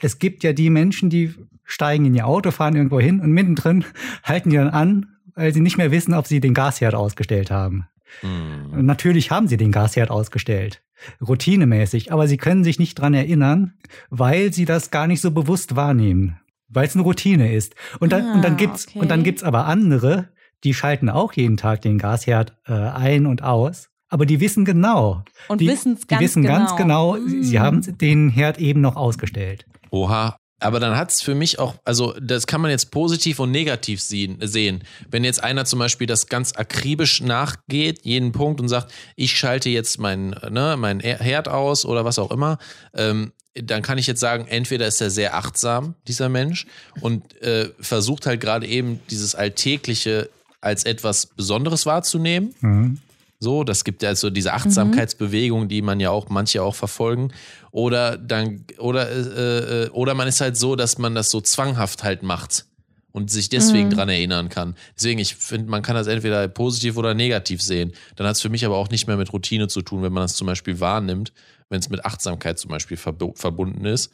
Es gibt ja die Menschen, die steigen in ihr Auto, fahren irgendwo hin und mittendrin halten die dann an, weil sie nicht mehr wissen, ob sie den Gasherd ausgestellt haben. Mhm. Natürlich haben sie den Gasherd ausgestellt, routinemäßig, aber sie können sich nicht dran erinnern, weil sie das gar nicht so bewusst wahrnehmen, weil es eine Routine ist. Und dann, Ah, und dann gibt's okay. und dann gibt's aber andere, die schalten auch jeden Tag den Gasherd äh, ein und aus, aber die wissen genau. Und die, wissen's die ganz wissen ganz genau. genau, sie, sie Mm. haben den Herd eben noch ausgestellt. Oha. Aber dann hat es für mich auch, also das kann man jetzt positiv und negativ sehen, sehen. Wenn jetzt einer zum Beispiel das ganz akribisch nachgeht, jeden Punkt und sagt, ich schalte jetzt meinen ne, mein Herd aus oder was auch immer, ähm, dann kann ich jetzt sagen, entweder ist er sehr achtsam, dieser Mensch, und äh, versucht halt gerade eben dieses Alltägliche als etwas Besonderes wahrzunehmen. Mhm. So, das gibt ja so diese Achtsamkeitsbewegung, die man ja auch manche auch verfolgen. Oder dann, oder, äh, äh, oder man ist halt so, dass man das so zwanghaft halt macht und sich deswegen Mhm. dran erinnern kann. Deswegen, ich finde, man kann das entweder positiv oder negativ sehen. Dann hat es für mich aber auch nicht mehr mit Routine zu tun, wenn man das zum Beispiel wahrnimmt, wenn es mit Achtsamkeit zum Beispiel verbu verbunden ist.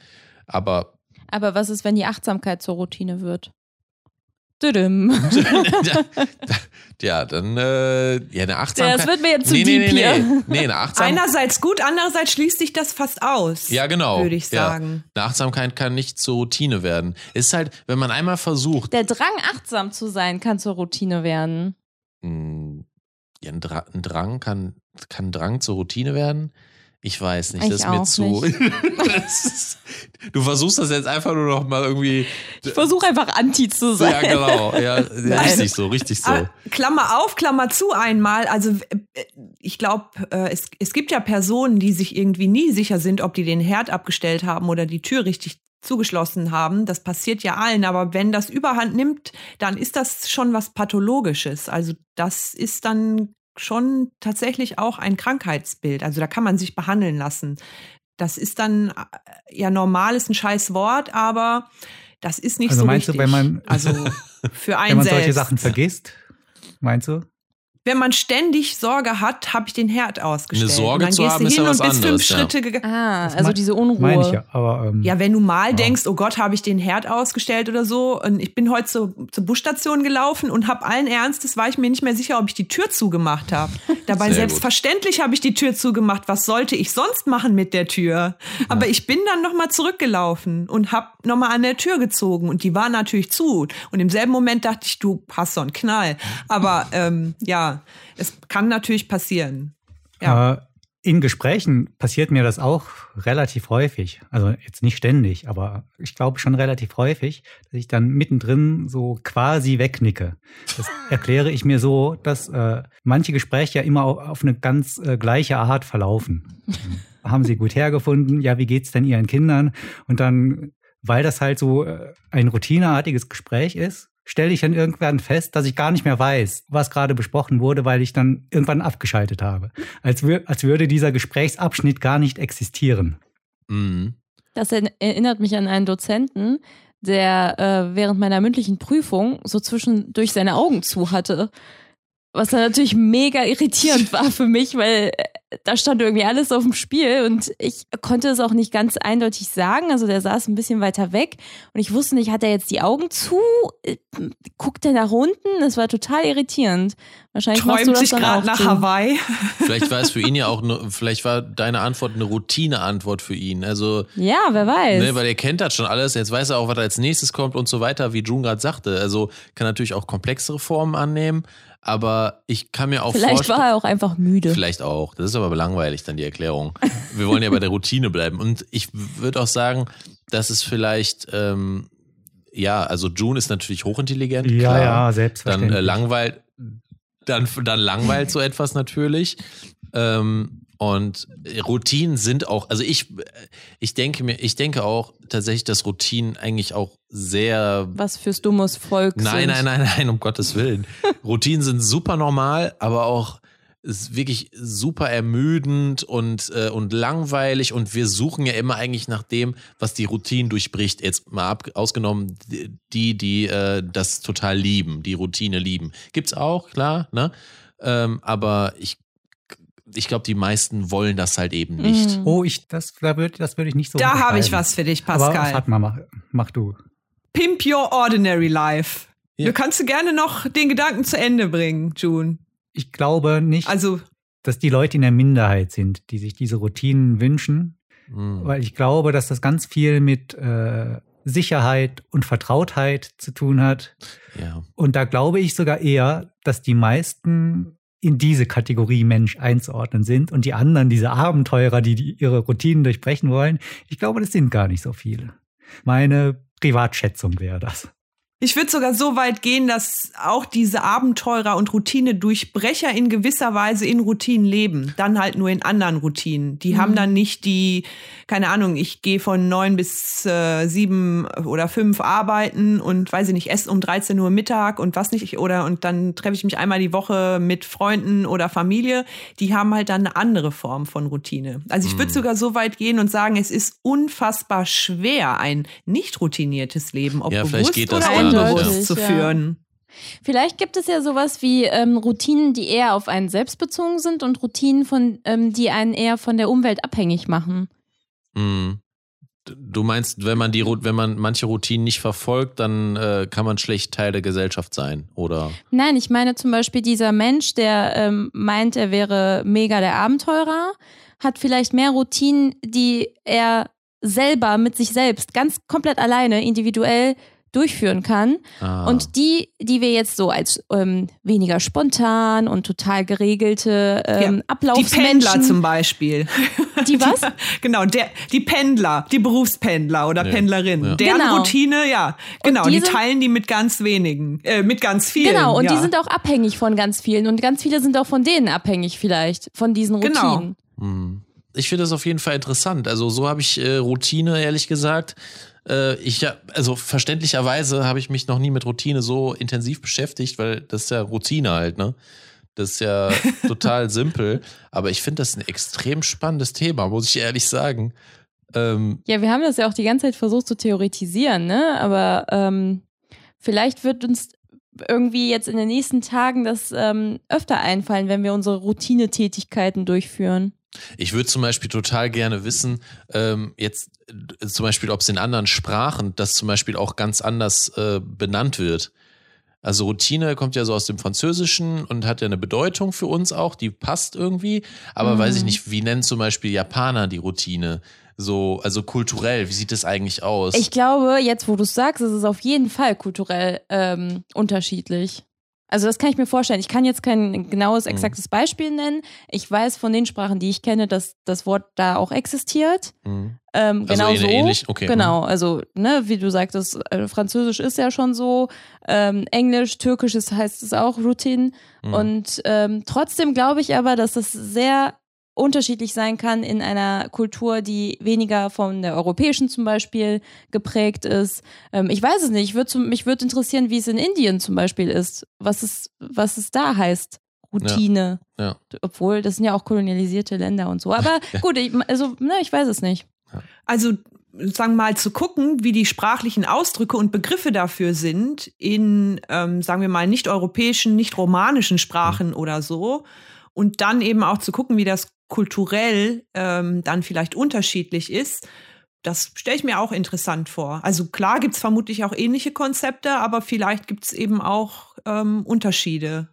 Aber Aber was ist, wenn die Achtsamkeit zur Routine wird? Düdüm. ja, dann äh, ja, eine Achtsamkeit. Das wird mir jetzt zu nee, nee, deep nee, hier. nee, nee, eine Achtsamkeit. Einerseits gut, andererseits schließt sich das fast aus. Ja, genau. Würde ich Ja. sagen. Eine Achtsamkeit kann nicht zur Routine werden. Ist halt, wenn man einmal versucht, Der Drang, achtsam zu sein, kann zur Routine werden. mh, ja, ein, Dra ein Drang kann, kann Drang zur Routine werden. Ich weiß nicht, das Ich ist mir zu. Das ist, du versuchst das jetzt einfach nur noch mal irgendwie. Ich versuche einfach anti zu sein. Ja, genau. Ja, richtig so, richtig so. Ah, Klammer auf, Klammer zu einmal. Also äh, ich glaube, äh, es, es gibt ja Personen, die sich irgendwie nie sicher sind, ob die den Herd abgestellt haben oder die Tür richtig zugeschlossen haben. Das passiert ja allen. Aber wenn das überhand nimmt, dann ist das schon was Pathologisches. Also das ist dann schon tatsächlich auch ein Krankheitsbild. Also da kann man sich behandeln lassen. Das ist dann äh, ja normal ist ein scheiß Wort, aber das ist nicht Also so meinst du, richtig. wenn man- also für einen Wenn man selbst. solche Sachen vergisst, meinst du? Wenn man ständig Sorge hat, habe ich den Herd ausgestellt. Eine Sorge und dann zu gehst haben, du ist hin ja und was bist anderes, fünf ja. Schritte gegangen. Ah, Das also mein- diese Unruhe. Meine ich ja, aber ähm, Ja, wenn du mal Ja. denkst, oh Gott, habe ich den Herd ausgestellt oder so. Und ich bin heute zur, zur Busstation gelaufen und habe allen Ernstes, war ich mir nicht mehr sicher, ob ich die Tür zugemacht habe. Dabei Sehr selbstverständlich habe ich die Tür zugemacht. Was sollte ich sonst machen mit der Tür? Aber ich bin dann nochmal zurückgelaufen und habe nochmal an der Tür gezogen. Und die war natürlich zu. Und im selben Moment dachte ich, du hast so einen Knall. Aber ähm, ja, es kann natürlich passieren. Ja. Äh, in Gesprächen passiert mir das auch relativ häufig. Also jetzt nicht ständig, aber ich glaube schon relativ häufig, dass ich dann mittendrin so quasi wegnicke. Das erkläre ich mir so, dass äh, manche Gespräche ja immer auf, auf eine ganz äh, gleiche Art verlaufen. Haben sie gut hergefunden? Ja, wie geht's denn ihren Kindern? Und dann, weil das halt so äh, ein routineartiges Gespräch ist, stelle ich dann irgendwann fest, dass ich gar nicht mehr weiß, was gerade besprochen wurde, weil ich dann irgendwann abgeschaltet habe. Als, wür als würde dieser Gesprächsabschnitt gar nicht existieren. Mhm. Das er- erinnert mich an einen Dozenten, der äh, während meiner mündlichen Prüfung so zwischendurch seine Augen zu hatte. Was dann natürlich mega irritierend war für mich, weil äh, da stand irgendwie alles auf dem Spiel und ich konnte es auch nicht ganz eindeutig sagen. Also der saß ein bisschen weiter weg und ich wusste nicht, hat er jetzt die Augen zu? Äh, Guckt er nach unten? Das war total irritierend. Wahrscheinlich machst du Träumt das sich dann gerade auch nach so. Hawaii. Vielleicht war es für ihn ja auch, ne, vielleicht war deine Antwort eine Routine-Antwort für ihn. Also, Ja, wer weiß. ne, weil er kennt das schon alles. Jetzt weiß er auch, was als nächstes kommt und so weiter, wie June gerade sagte. Also kann natürlich auch komplexere Formen annehmen. Aber ich kann mir auch Vielleicht vorstellen. war er auch einfach müde. Vielleicht auch. Das ist aber langweilig dann die Erklärung. Wir wollen ja bei der Routine bleiben. Und ich würde auch sagen, dass es vielleicht, ähm, ja, also June ist natürlich hochintelligent. Ja, klar. ja, Dann selbstverständlich. äh, langweilt, dann, dann langweilt so etwas natürlich. Ähm, und Routinen sind auch, also ich, ich denke mir, ich denke auch tatsächlich, dass Routinen eigentlich auch sehr. Was fürs dummes Volk Nein, sind. nein, nein, nein, um Gottes Willen. Routinen sind super normal, aber auch ist wirklich super ermüdend und, äh, und langweilig und wir suchen ja immer eigentlich nach dem, was die Routine durchbricht. Jetzt mal ab, ausgenommen die, die äh, das total lieben, die Routine lieben. Gibt's auch, klar, ne? Ähm, aber ich, ich glaube, die meisten wollen das halt eben nicht. Mhm. Oh, ich, das, da würde das würd ich nicht so Da habe ich was für dich, Aber Pascal. Fatma, mach, mach du. Pimp your ordinary life. Ja. Du kannst du gerne noch den Gedanken zu Ende bringen, June. Ich glaube nicht, Also, dass die Leute in der Minderheit sind, die sich diese Routinen wünschen, Mhm. weil ich glaube, dass das ganz viel mit äh, Sicherheit und Vertrautheit zu tun hat. Ja. Und da glaube ich sogar eher, dass die meisten in diese Kategorie Mensch einzuordnen sind und die anderen, diese Abenteurer, die, ihre Routinen durchbrechen wollen, ich glaube, das sind gar nicht so viele. Meine Privatschätzung wäre das. Ich würde sogar so weit gehen, dass auch diese Abenteurer und Routine-Durchbrecher in gewisser Weise in Routinen leben. Dann halt nur in anderen Routinen. Die haben dann nicht die, keine Ahnung, ich gehe von neun bis äh, sieben oder fünf arbeiten und weiß ich nicht, essen um 13 Uhr Mittag und was nicht, oder und dann treffe ich mich einmal die Woche mit Freunden oder Familie. Die haben halt dann eine andere Form von Routine. Also ich würde sogar so weit gehen und sagen, es ist unfassbar schwer, ein nicht routiniertes Leben, ob Ja, bewusst oder ja. zu führen. Vielleicht gibt es ja sowas wie ähm, Routinen, die eher auf einen selbst bezogen sind und Routinen, von, ähm, die einen eher von der Umwelt abhängig machen. Mhm. Du meinst, wenn man die, wenn man manche Routinen nicht verfolgt, dann äh, kann man schlecht Teil der Gesellschaft sein, oder? Nein, ich meine zum Beispiel dieser Mensch, der ähm, meint, er wäre mega der Abenteurer, hat vielleicht mehr Routinen, die er selber mit sich selbst ganz komplett alleine, individuell durchführen kann. Ah. Und die, die wir jetzt so als ähm, weniger spontan und total geregelte ähm, Ja, Die Ablaufsmenschen, Pendler zum Beispiel. Die was? genau, der, die Pendler, die Berufspendler oder Ja, Pendlerinnen. ja. Deren Genau. Routine, ja, genau, die die, teilen die mit ganz wenigen, äh, mit ganz vielen. Genau, und ja. die sind auch abhängig von ganz vielen und ganz viele sind auch von denen abhängig vielleicht, von diesen Genau. Routinen. Hm. Ich finde das auf jeden Fall interessant. Also so habe ich äh, Routine, ehrlich gesagt. Äh, ich ja, also verständlicherweise habe ich mich noch nie mit Routine so intensiv beschäftigt, weil das ist ja Routine halt, ne? Das ist ja total simpel. Aber ich finde das ein extrem spannendes Thema, muss ich ehrlich sagen. Ähm, Ja, wir haben das ja auch die ganze Zeit versucht zu theoretisieren, ne? Aber ähm, vielleicht wird uns irgendwie jetzt in den nächsten Tagen das ähm, öfter einfallen, wenn wir unsere Routinetätigkeiten durchführen. Ich würde zum Beispiel total gerne wissen, ähm, jetzt äh, zum Beispiel, ob es in anderen Sprachen das zum Beispiel auch ganz anders äh, benannt wird. Also Routine kommt ja so aus dem Französischen und hat ja eine Bedeutung für uns auch, die passt irgendwie. Aber Mhm. weiß ich nicht, wie nennen zum Beispiel Japaner die Routine? So, also kulturell, wie sieht das eigentlich aus? Ich glaube, jetzt wo du es sagst, ist es auf jeden Fall kulturell ähm, unterschiedlich. Also das kann ich mir vorstellen. Ich kann jetzt kein genaues, exaktes Beispiel nennen. Ich weiß von den Sprachen, die ich kenne, dass das Wort da auch existiert. Hm. Ähm, Also genau ähn- so. ähnlich, okay. Genau, also, ne, wie du sagtest, äh, Französisch ist ja schon so, ähm, Englisch, Türkisch ist, heißt es auch Routine. Mhm. Und ähm, trotzdem glaube ich aber, dass das sehr unterschiedlich sein kann in einer Kultur, die weniger von der europäischen zum Beispiel geprägt ist. Ähm, ich weiß es nicht. Ich würd zum, mich würde interessieren, wie es in Indien zum Beispiel ist, was es, was es da heißt. Routine. Ja. Obwohl, das sind ja auch kolonialisierte Länder und so. Aber gut, ich, also, ne, ich weiß es nicht. Also sagen wir mal zu gucken, wie die sprachlichen Ausdrücke und Begriffe dafür sind in, ähm, sagen wir mal, nicht europäischen, nicht romanischen Sprachen oder so. Und dann eben auch zu gucken, wie das kulturell ähm, dann vielleicht unterschiedlich ist. Das stelle ich mir auch interessant vor. Also klar gibt es vermutlich auch ähnliche Konzepte, aber vielleicht gibt es eben auch ähm, Unterschiede.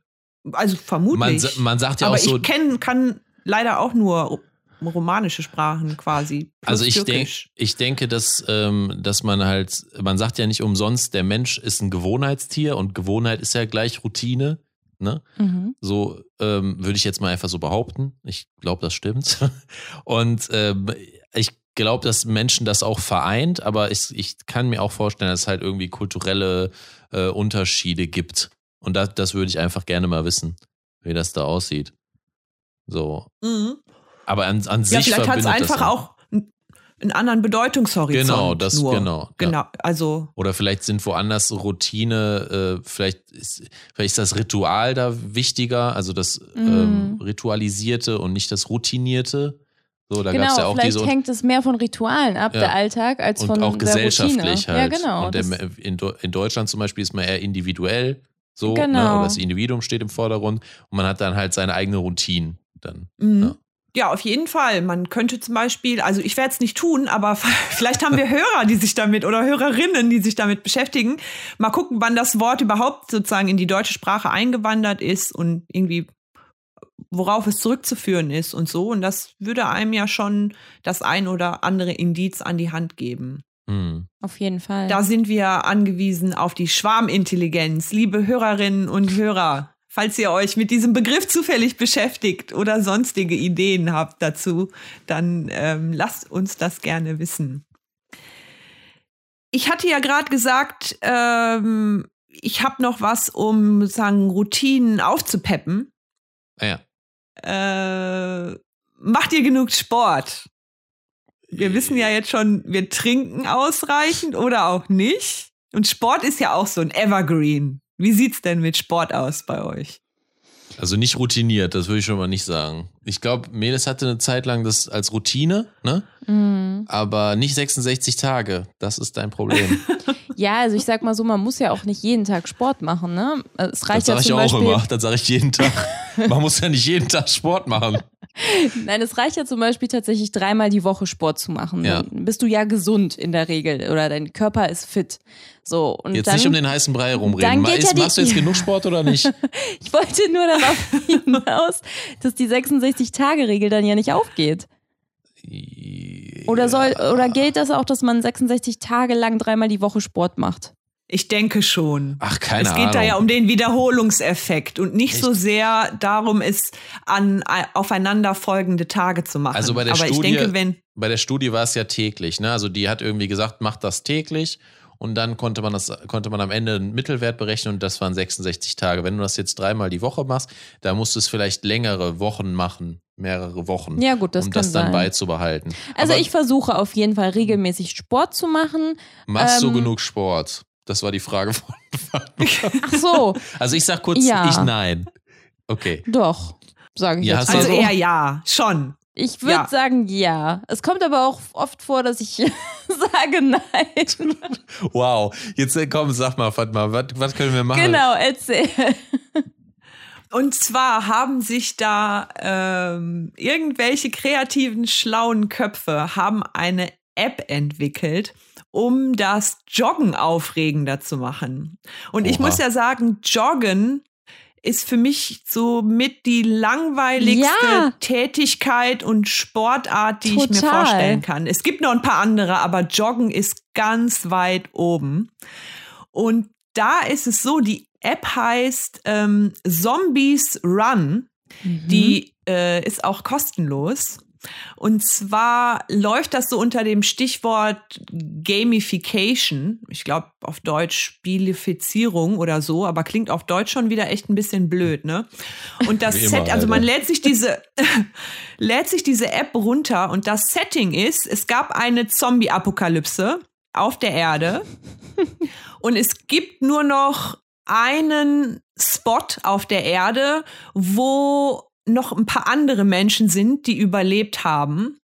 Also vermutlich. man, man sagt ja aber auch so, ich kenn, kann leider auch nur romanische Sprachen quasi. Also ich, denk, Türkisch. ich denke, dass, ähm, dass man halt, man sagt ja nicht umsonst, der Mensch ist ein Gewohnheitstier und Gewohnheit ist ja gleich Routine. Ne? Mhm. So ähm, würde ich jetzt mal einfach so behaupten. Ich glaube, das stimmt. Und ähm, ich glaube, dass Menschen das auch vereint, aber ich, ich kann mir auch vorstellen, dass es halt irgendwie kulturelle äh, Unterschiede gibt. Und das, das würde ich einfach gerne mal wissen, wie das da aussieht. So. Mhm. Aber an, an sich Ja, vielleicht hat es einfach ja. auch einen anderen Bedeutungshorizont. Genau, das- nur. genau, ja. Genau, also Oder vielleicht sind woanders Routine, äh, vielleicht, ist, vielleicht ist das Ritual da wichtiger, also das ähm, Mhm. Ritualisierte und nicht das Routinierte. So, da gab es genau, ja auch vielleicht diese hängt es mehr von Ritualen ab, Ja. der Alltag, als und von auch der gesellschaftlich Routine. halt. Ja, genau. Und der, in, in Deutschland zum Beispiel ist man eher individuell, so, ne? Genau. oder das Individuum steht im Vordergrund und man hat dann halt seine eigene Routine dann. Mhm. Ja. Ja, auf jeden Fall. Man könnte zum Beispiel, also ich werde es nicht tun, aber vielleicht haben wir Hörer, die sich damit oder Hörerinnen, die sich damit beschäftigen. Mal gucken, wann das Wort überhaupt sozusagen in die deutsche Sprache eingewandert ist und irgendwie worauf es zurückzuführen ist und so. Und das würde einem ja schon das ein oder andere Indiz an die Hand geben. Hm. auf jeden Fall. Da sind wir angewiesen auf die Schwarmintelligenz. Liebe Hörerinnen und Hörer, falls ihr euch mit diesem Begriff zufällig beschäftigt oder sonstige Ideen habt dazu, dann ähm, lasst uns das gerne wissen. Ich hatte ja gerade gesagt, ähm, ich habe noch was, um sagen Routinen aufzupeppen. Ah, ja. Äh, macht ihr genug Sport? Wir wissen ja jetzt schon, wir trinken ausreichend oder auch nicht. Und Sport ist ja auch so ein Evergreen. Wie sieht's denn mit Sport aus bei euch? Also nicht routiniert, das würde ich schon mal nicht sagen. Ich glaube, Meles hatte eine Zeit lang das als Routine, ne? Mhm. Aber nicht 66 Tage. Das ist dein Problem. Ja, also ich sag mal so, man muss ja auch nicht jeden Tag Sport machen, ne? Es Das reicht ja sage ich zum auch Beispiel, immer. Das sage ich jeden Tag. Man muss ja nicht jeden Tag Sport machen. Nein, es reicht ja zum Beispiel tatsächlich dreimal die Woche Sport zu machen. Ja. Dann bist du ja gesund in der Regel oder dein Körper ist fit. So und Jetzt dann, nicht um den heißen Brei rumreden. ist, ja machst du jetzt genug Sport oder nicht? ich wollte nur darauf hinaus, dass die 66-Tage-Regel dann ja nicht aufgeht. Oder soll oder gilt das auch, dass man 66 Tage lang dreimal die Woche Sport macht? Ich denke schon. Ach, keine es geht Ahnung. da ja um den Wiederholungseffekt und nicht so Echt? sehr darum, es an äh, aufeinanderfolgende Tage zu machen. Also bei der Aber Studie, ich denke, wenn bei der Studie war es ja täglich, ne? Also die hat irgendwie gesagt, macht das täglich und dann konnte man das, konnte man am Ende einen Mittelwert berechnen und das waren 66 Tage. Wenn du das jetzt dreimal die Woche machst, da musst du es vielleicht längere Wochen machen, mehrere Wochen, Ja, gut, das um das dann sein. beizubehalten. Also Aber ich versuche auf jeden Fall regelmäßig Sport zu machen. machst du ähm, genug Sport? Das war die Frage von Ach so, Also ich sag kurz, Ja. ich nein. Okay. doch, sage ich Ja, jetzt also du so. eher ja, schon. Ich würde Ja. sagen ja. Es kommt aber auch oft vor, dass ich sage nein. Wow. Jetzt äh, komm, sag mal, Fatma, was, was können wir machen? genau, erzähl. Und zwar haben sich da ähm, irgendwelche kreativen, schlauen Köpfe haben eine App entwickelt, um das Joggen aufregender zu machen. Und ich Oha. muss ja sagen, Joggen ist für mich so mit die langweiligste Ja. Tätigkeit und Sportart, die ich mir Total. vorstellen kann. Es gibt noch ein paar andere, aber Joggen ist ganz weit oben. Und da ist es so, die App heißt ähm, Zombies Run. Die äh, ist auch kostenlos. Und zwar läuft das so unter dem Stichwort Gamification. Ich glaube auf Deutsch Spielifizierung oder so, aber klingt auf Deutsch schon wieder echt ein bisschen blöd, ne? Und das Wie immer, Set, also man Alter. lädt sich diese lädt sich diese App runter und das Setting ist, es gab eine Zombie-Apokalypse auf der Erde und es gibt nur noch einen Spot auf der Erde, wo noch ein paar andere Menschen sind, die überlebt haben.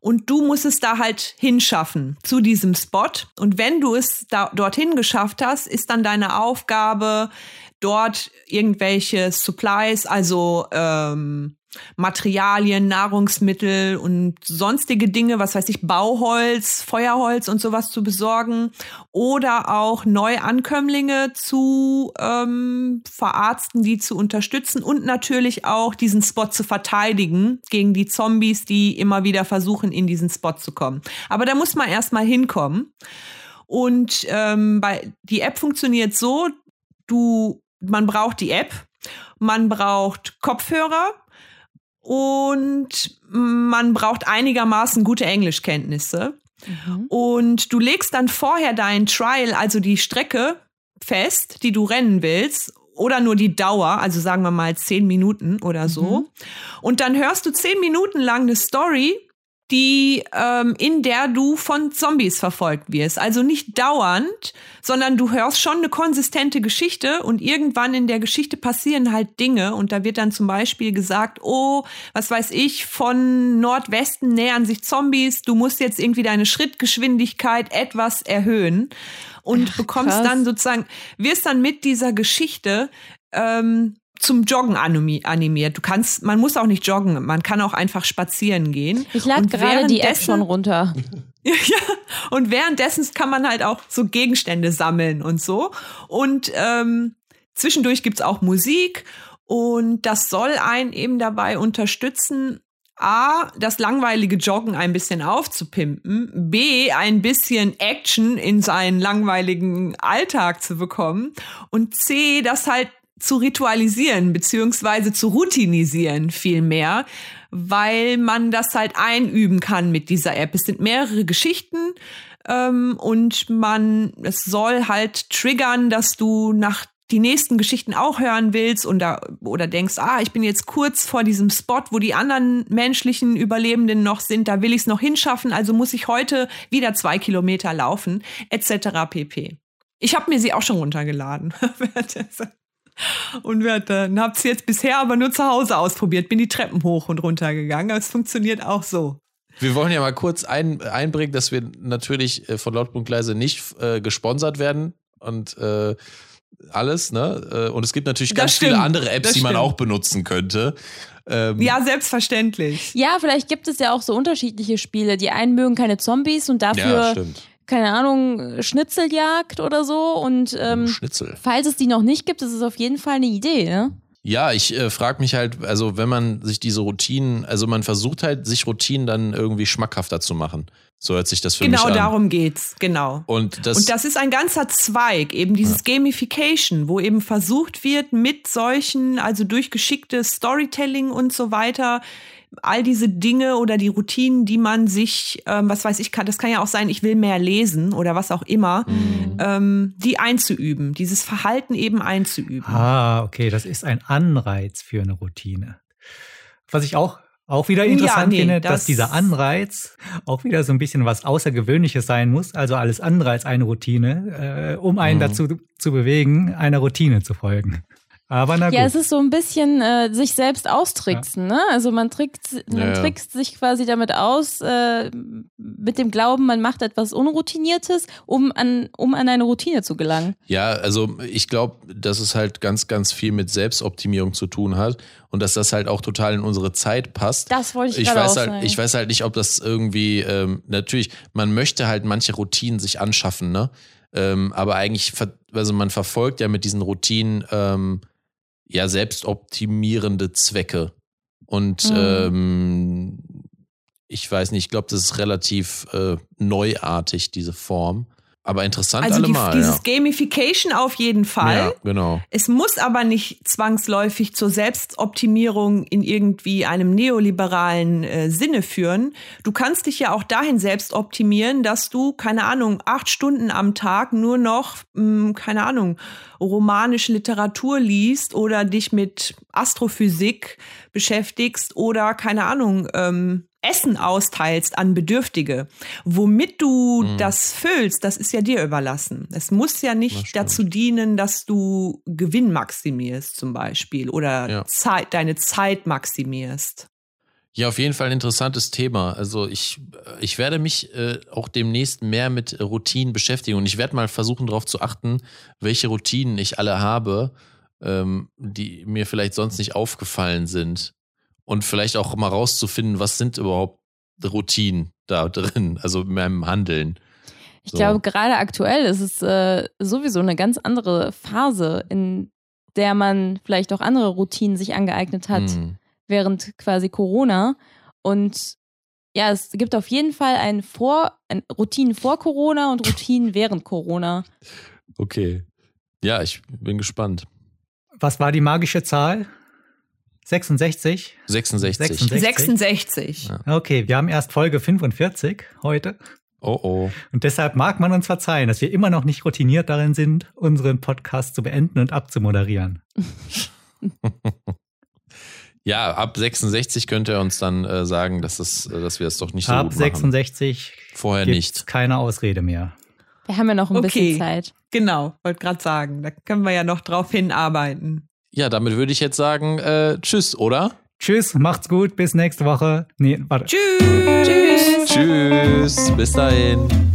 Und du musst es da halt hinschaffen zu diesem Spot. Und wenn du es da, dorthin geschafft hast, ist dann deine Aufgabe, dort irgendwelche Supplies, also ähm, Materialien, Nahrungsmittel und sonstige Dinge, was weiß ich, Bauholz, Feuerholz und sowas zu besorgen oder auch Neuankömmlinge zu ähm, verarzten, die zu unterstützen und natürlich auch diesen Spot zu verteidigen gegen die Zombies, die immer wieder versuchen, in diesen Spot zu kommen. Aber da muss man erstmal hinkommen. Und ähm, bei, die App funktioniert so, du, man braucht die App, man braucht Kopfhörer, und man braucht einigermaßen gute Englischkenntnisse. Und du legst dann vorher dein Trial, also die Strecke, fest, die du rennen willst. oder nur die Dauer, also sagen wir mal zehn Minuten oder so. Mhm. Und dann hörst du zehn Minuten lang eine Story, die ähm, in der du von Zombies verfolgt wirst. Also nicht dauernd, sondern du hörst schon eine konsistente Geschichte und irgendwann in der Geschichte passieren halt Dinge und da wird dann zum Beispiel gesagt, oh, was weiß ich, von Nordwesten nähern sich Zombies, du musst jetzt irgendwie deine Schrittgeschwindigkeit etwas erhöhen und Ach, bekommst krass. dann sozusagen, wirst dann mit dieser Geschichte ähm, zum Joggen animiert. Du kannst, man muss auch nicht joggen, man kann auch einfach spazieren gehen. Ich lade gerade die App schon runter. ja, und währenddessen kann man halt auch so Gegenstände sammeln und so. Und ähm, zwischendurch gibt's auch Musik und das soll einen eben dabei unterstützen, A, das langweilige Joggen ein bisschen aufzupimpen, B, ein bisschen Action in seinen langweiligen Alltag zu bekommen und C, das halt zu ritualisieren beziehungsweise zu routinisieren vielmehr, weil man das halt einüben kann mit dieser App. Es sind mehrere Geschichten ähm, und man, es soll halt triggern, dass du nach die nächsten Geschichten auch hören willst und da, oder denkst, ah, ich bin jetzt kurz vor diesem Spot, wo die anderen menschlichen Überlebenden noch sind, da will ich es noch hinschaffen, also muss ich heute wieder zwei Kilometer laufen, etc. pp. Ich habe mir sie auch schon runtergeladen. und habe es jetzt bisher aber nur zu Hause ausprobiert, bin die Treppen hoch und runter gegangen, aber es funktioniert auch so. Wir wollen ja mal kurz ein, einbringen, dass wir natürlich äh, von Lautpunktleise nicht äh, gesponsert werden und äh, alles, ne? Äh, und es gibt natürlich ganz viele andere Apps, die man auch benutzen könnte. Ähm ja, selbstverständlich. Ja, vielleicht gibt es ja auch so unterschiedliche Spiele. Die einen mögen keine Zombies und dafür ja, stimmt keine Ahnung, Schnitzeljagd oder so. Und ähm, Schnitzel. falls es die noch nicht gibt, ist es auf jeden Fall eine Idee, ne? Ja, ich äh, frage mich halt, also wenn man sich diese Routinen, also man versucht halt, sich Routinen dann irgendwie schmackhafter zu machen. So hört sich das für genau mich an. Genau darum geht's, genau. Und das, und das ist ein ganzer Zweig, eben dieses ja. Gamification, wo eben versucht wird, mit solchen, also durch geschicktes Storytelling und so weiter, all diese Dinge oder die Routinen, die man sich, ähm, was weiß ich, kann, das kann ja auch sein, ich will mehr lesen oder was auch immer, mhm. ähm, die einzuüben, dieses Verhalten eben einzuüben. Ah, okay, das ist ein Anreiz für eine Routine. Was ich auch auch wieder interessant ja, nee, finde, das dass dieser Anreiz auch wieder so ein bisschen was Außergewöhnliches sein muss, also alles andere als eine Routine, äh, um einen mhm. dazu zu bewegen, einer Routine zu folgen. Aber na gut. Ja, es ist so ein bisschen äh, sich selbst austricksen, ja. ne? Also man trickt, man ja, trickst sich quasi damit aus, äh, mit dem Glauben, man macht etwas Unroutiniertes, um an, um an eine Routine zu gelangen. Ja, also ich glaube, dass es halt ganz, ganz viel mit Selbstoptimierung zu tun hat und dass das halt auch total in unsere Zeit passt. Das wollte ich, ich weiß auch halt, sagen. Ich weiß halt nicht, ob das irgendwie, ähm, natürlich, man möchte halt manche Routinen sich anschaffen, ne? Ähm, aber eigentlich, also man verfolgt ja mit diesen Routinen ähm, ja selbstoptimierende Zwecke. Und mhm. ähm, ich weiß nicht, ich glaube, das ist relativ äh, neuartig, diese Form. Aber interessant also allemal. Die, dieses ja. Gamification auf jeden Fall. Ja, genau. Es muss aber nicht zwangsläufig zur Selbstoptimierung in irgendwie einem neoliberalen äh, Sinne führen. Du kannst dich ja auch dahin selbst optimieren, dass du, keine Ahnung, acht Stunden am Tag nur noch, mh, hm, keine Ahnung, romanische Literatur liest oder dich mit Astrophysik beschäftigst oder, keine Ahnung, ähm, Essen austeilst an Bedürftige. Womit du mhm. das füllst, das ist ja dir überlassen. Es muss ja nicht dazu dienen, dass du Gewinn maximierst zum Beispiel oder ja. Zeit, deine Zeit maximierst. Ja, auf jeden Fall ein interessantes Thema. Also ich, ich werde mich äh, auch demnächst mehr mit Routinen beschäftigen und ich werde mal versuchen darauf zu achten, welche Routinen ich alle habe, ähm, die mir vielleicht sonst nicht aufgefallen sind und vielleicht auch mal rauszufinden, was sind überhaupt Routinen da drin, also in meinem Handeln. Ich so. glaube, gerade aktuell ist es äh, sowieso eine ganz andere Phase, in der man vielleicht auch andere Routinen sich angeeignet hat, hm. während quasi Corona. Und ja, es gibt auf jeden Fall ein vor, ein Routinen vor Corona und Routinen während Corona. Okay. Ja, ich bin gespannt. Was war die magische Zahl? 66? 66. 66. 66. Okay, wir haben erst Folge 45 heute. Oh oh. Und deshalb mag man uns verzeihen, dass wir immer noch nicht routiniert darin sind, unseren Podcast zu beenden und abzumoderieren. Ja, ab 66 könnt ihr uns dann äh, sagen, dass, es, äh, dass wir es doch nicht so Ab gut machen. 66 Vorher nicht. keine Ausrede mehr. Wir haben ja noch ein Okay. bisschen Zeit. Genau, wollte gerade sagen. Da können wir ja noch drauf hinarbeiten. Ja, damit würde ich jetzt sagen, äh, tschüss, oder? Tschüss, macht's gut, bis nächste Woche. Nee, warte. Tschüss. Tschüss. Tschüss, bis dahin.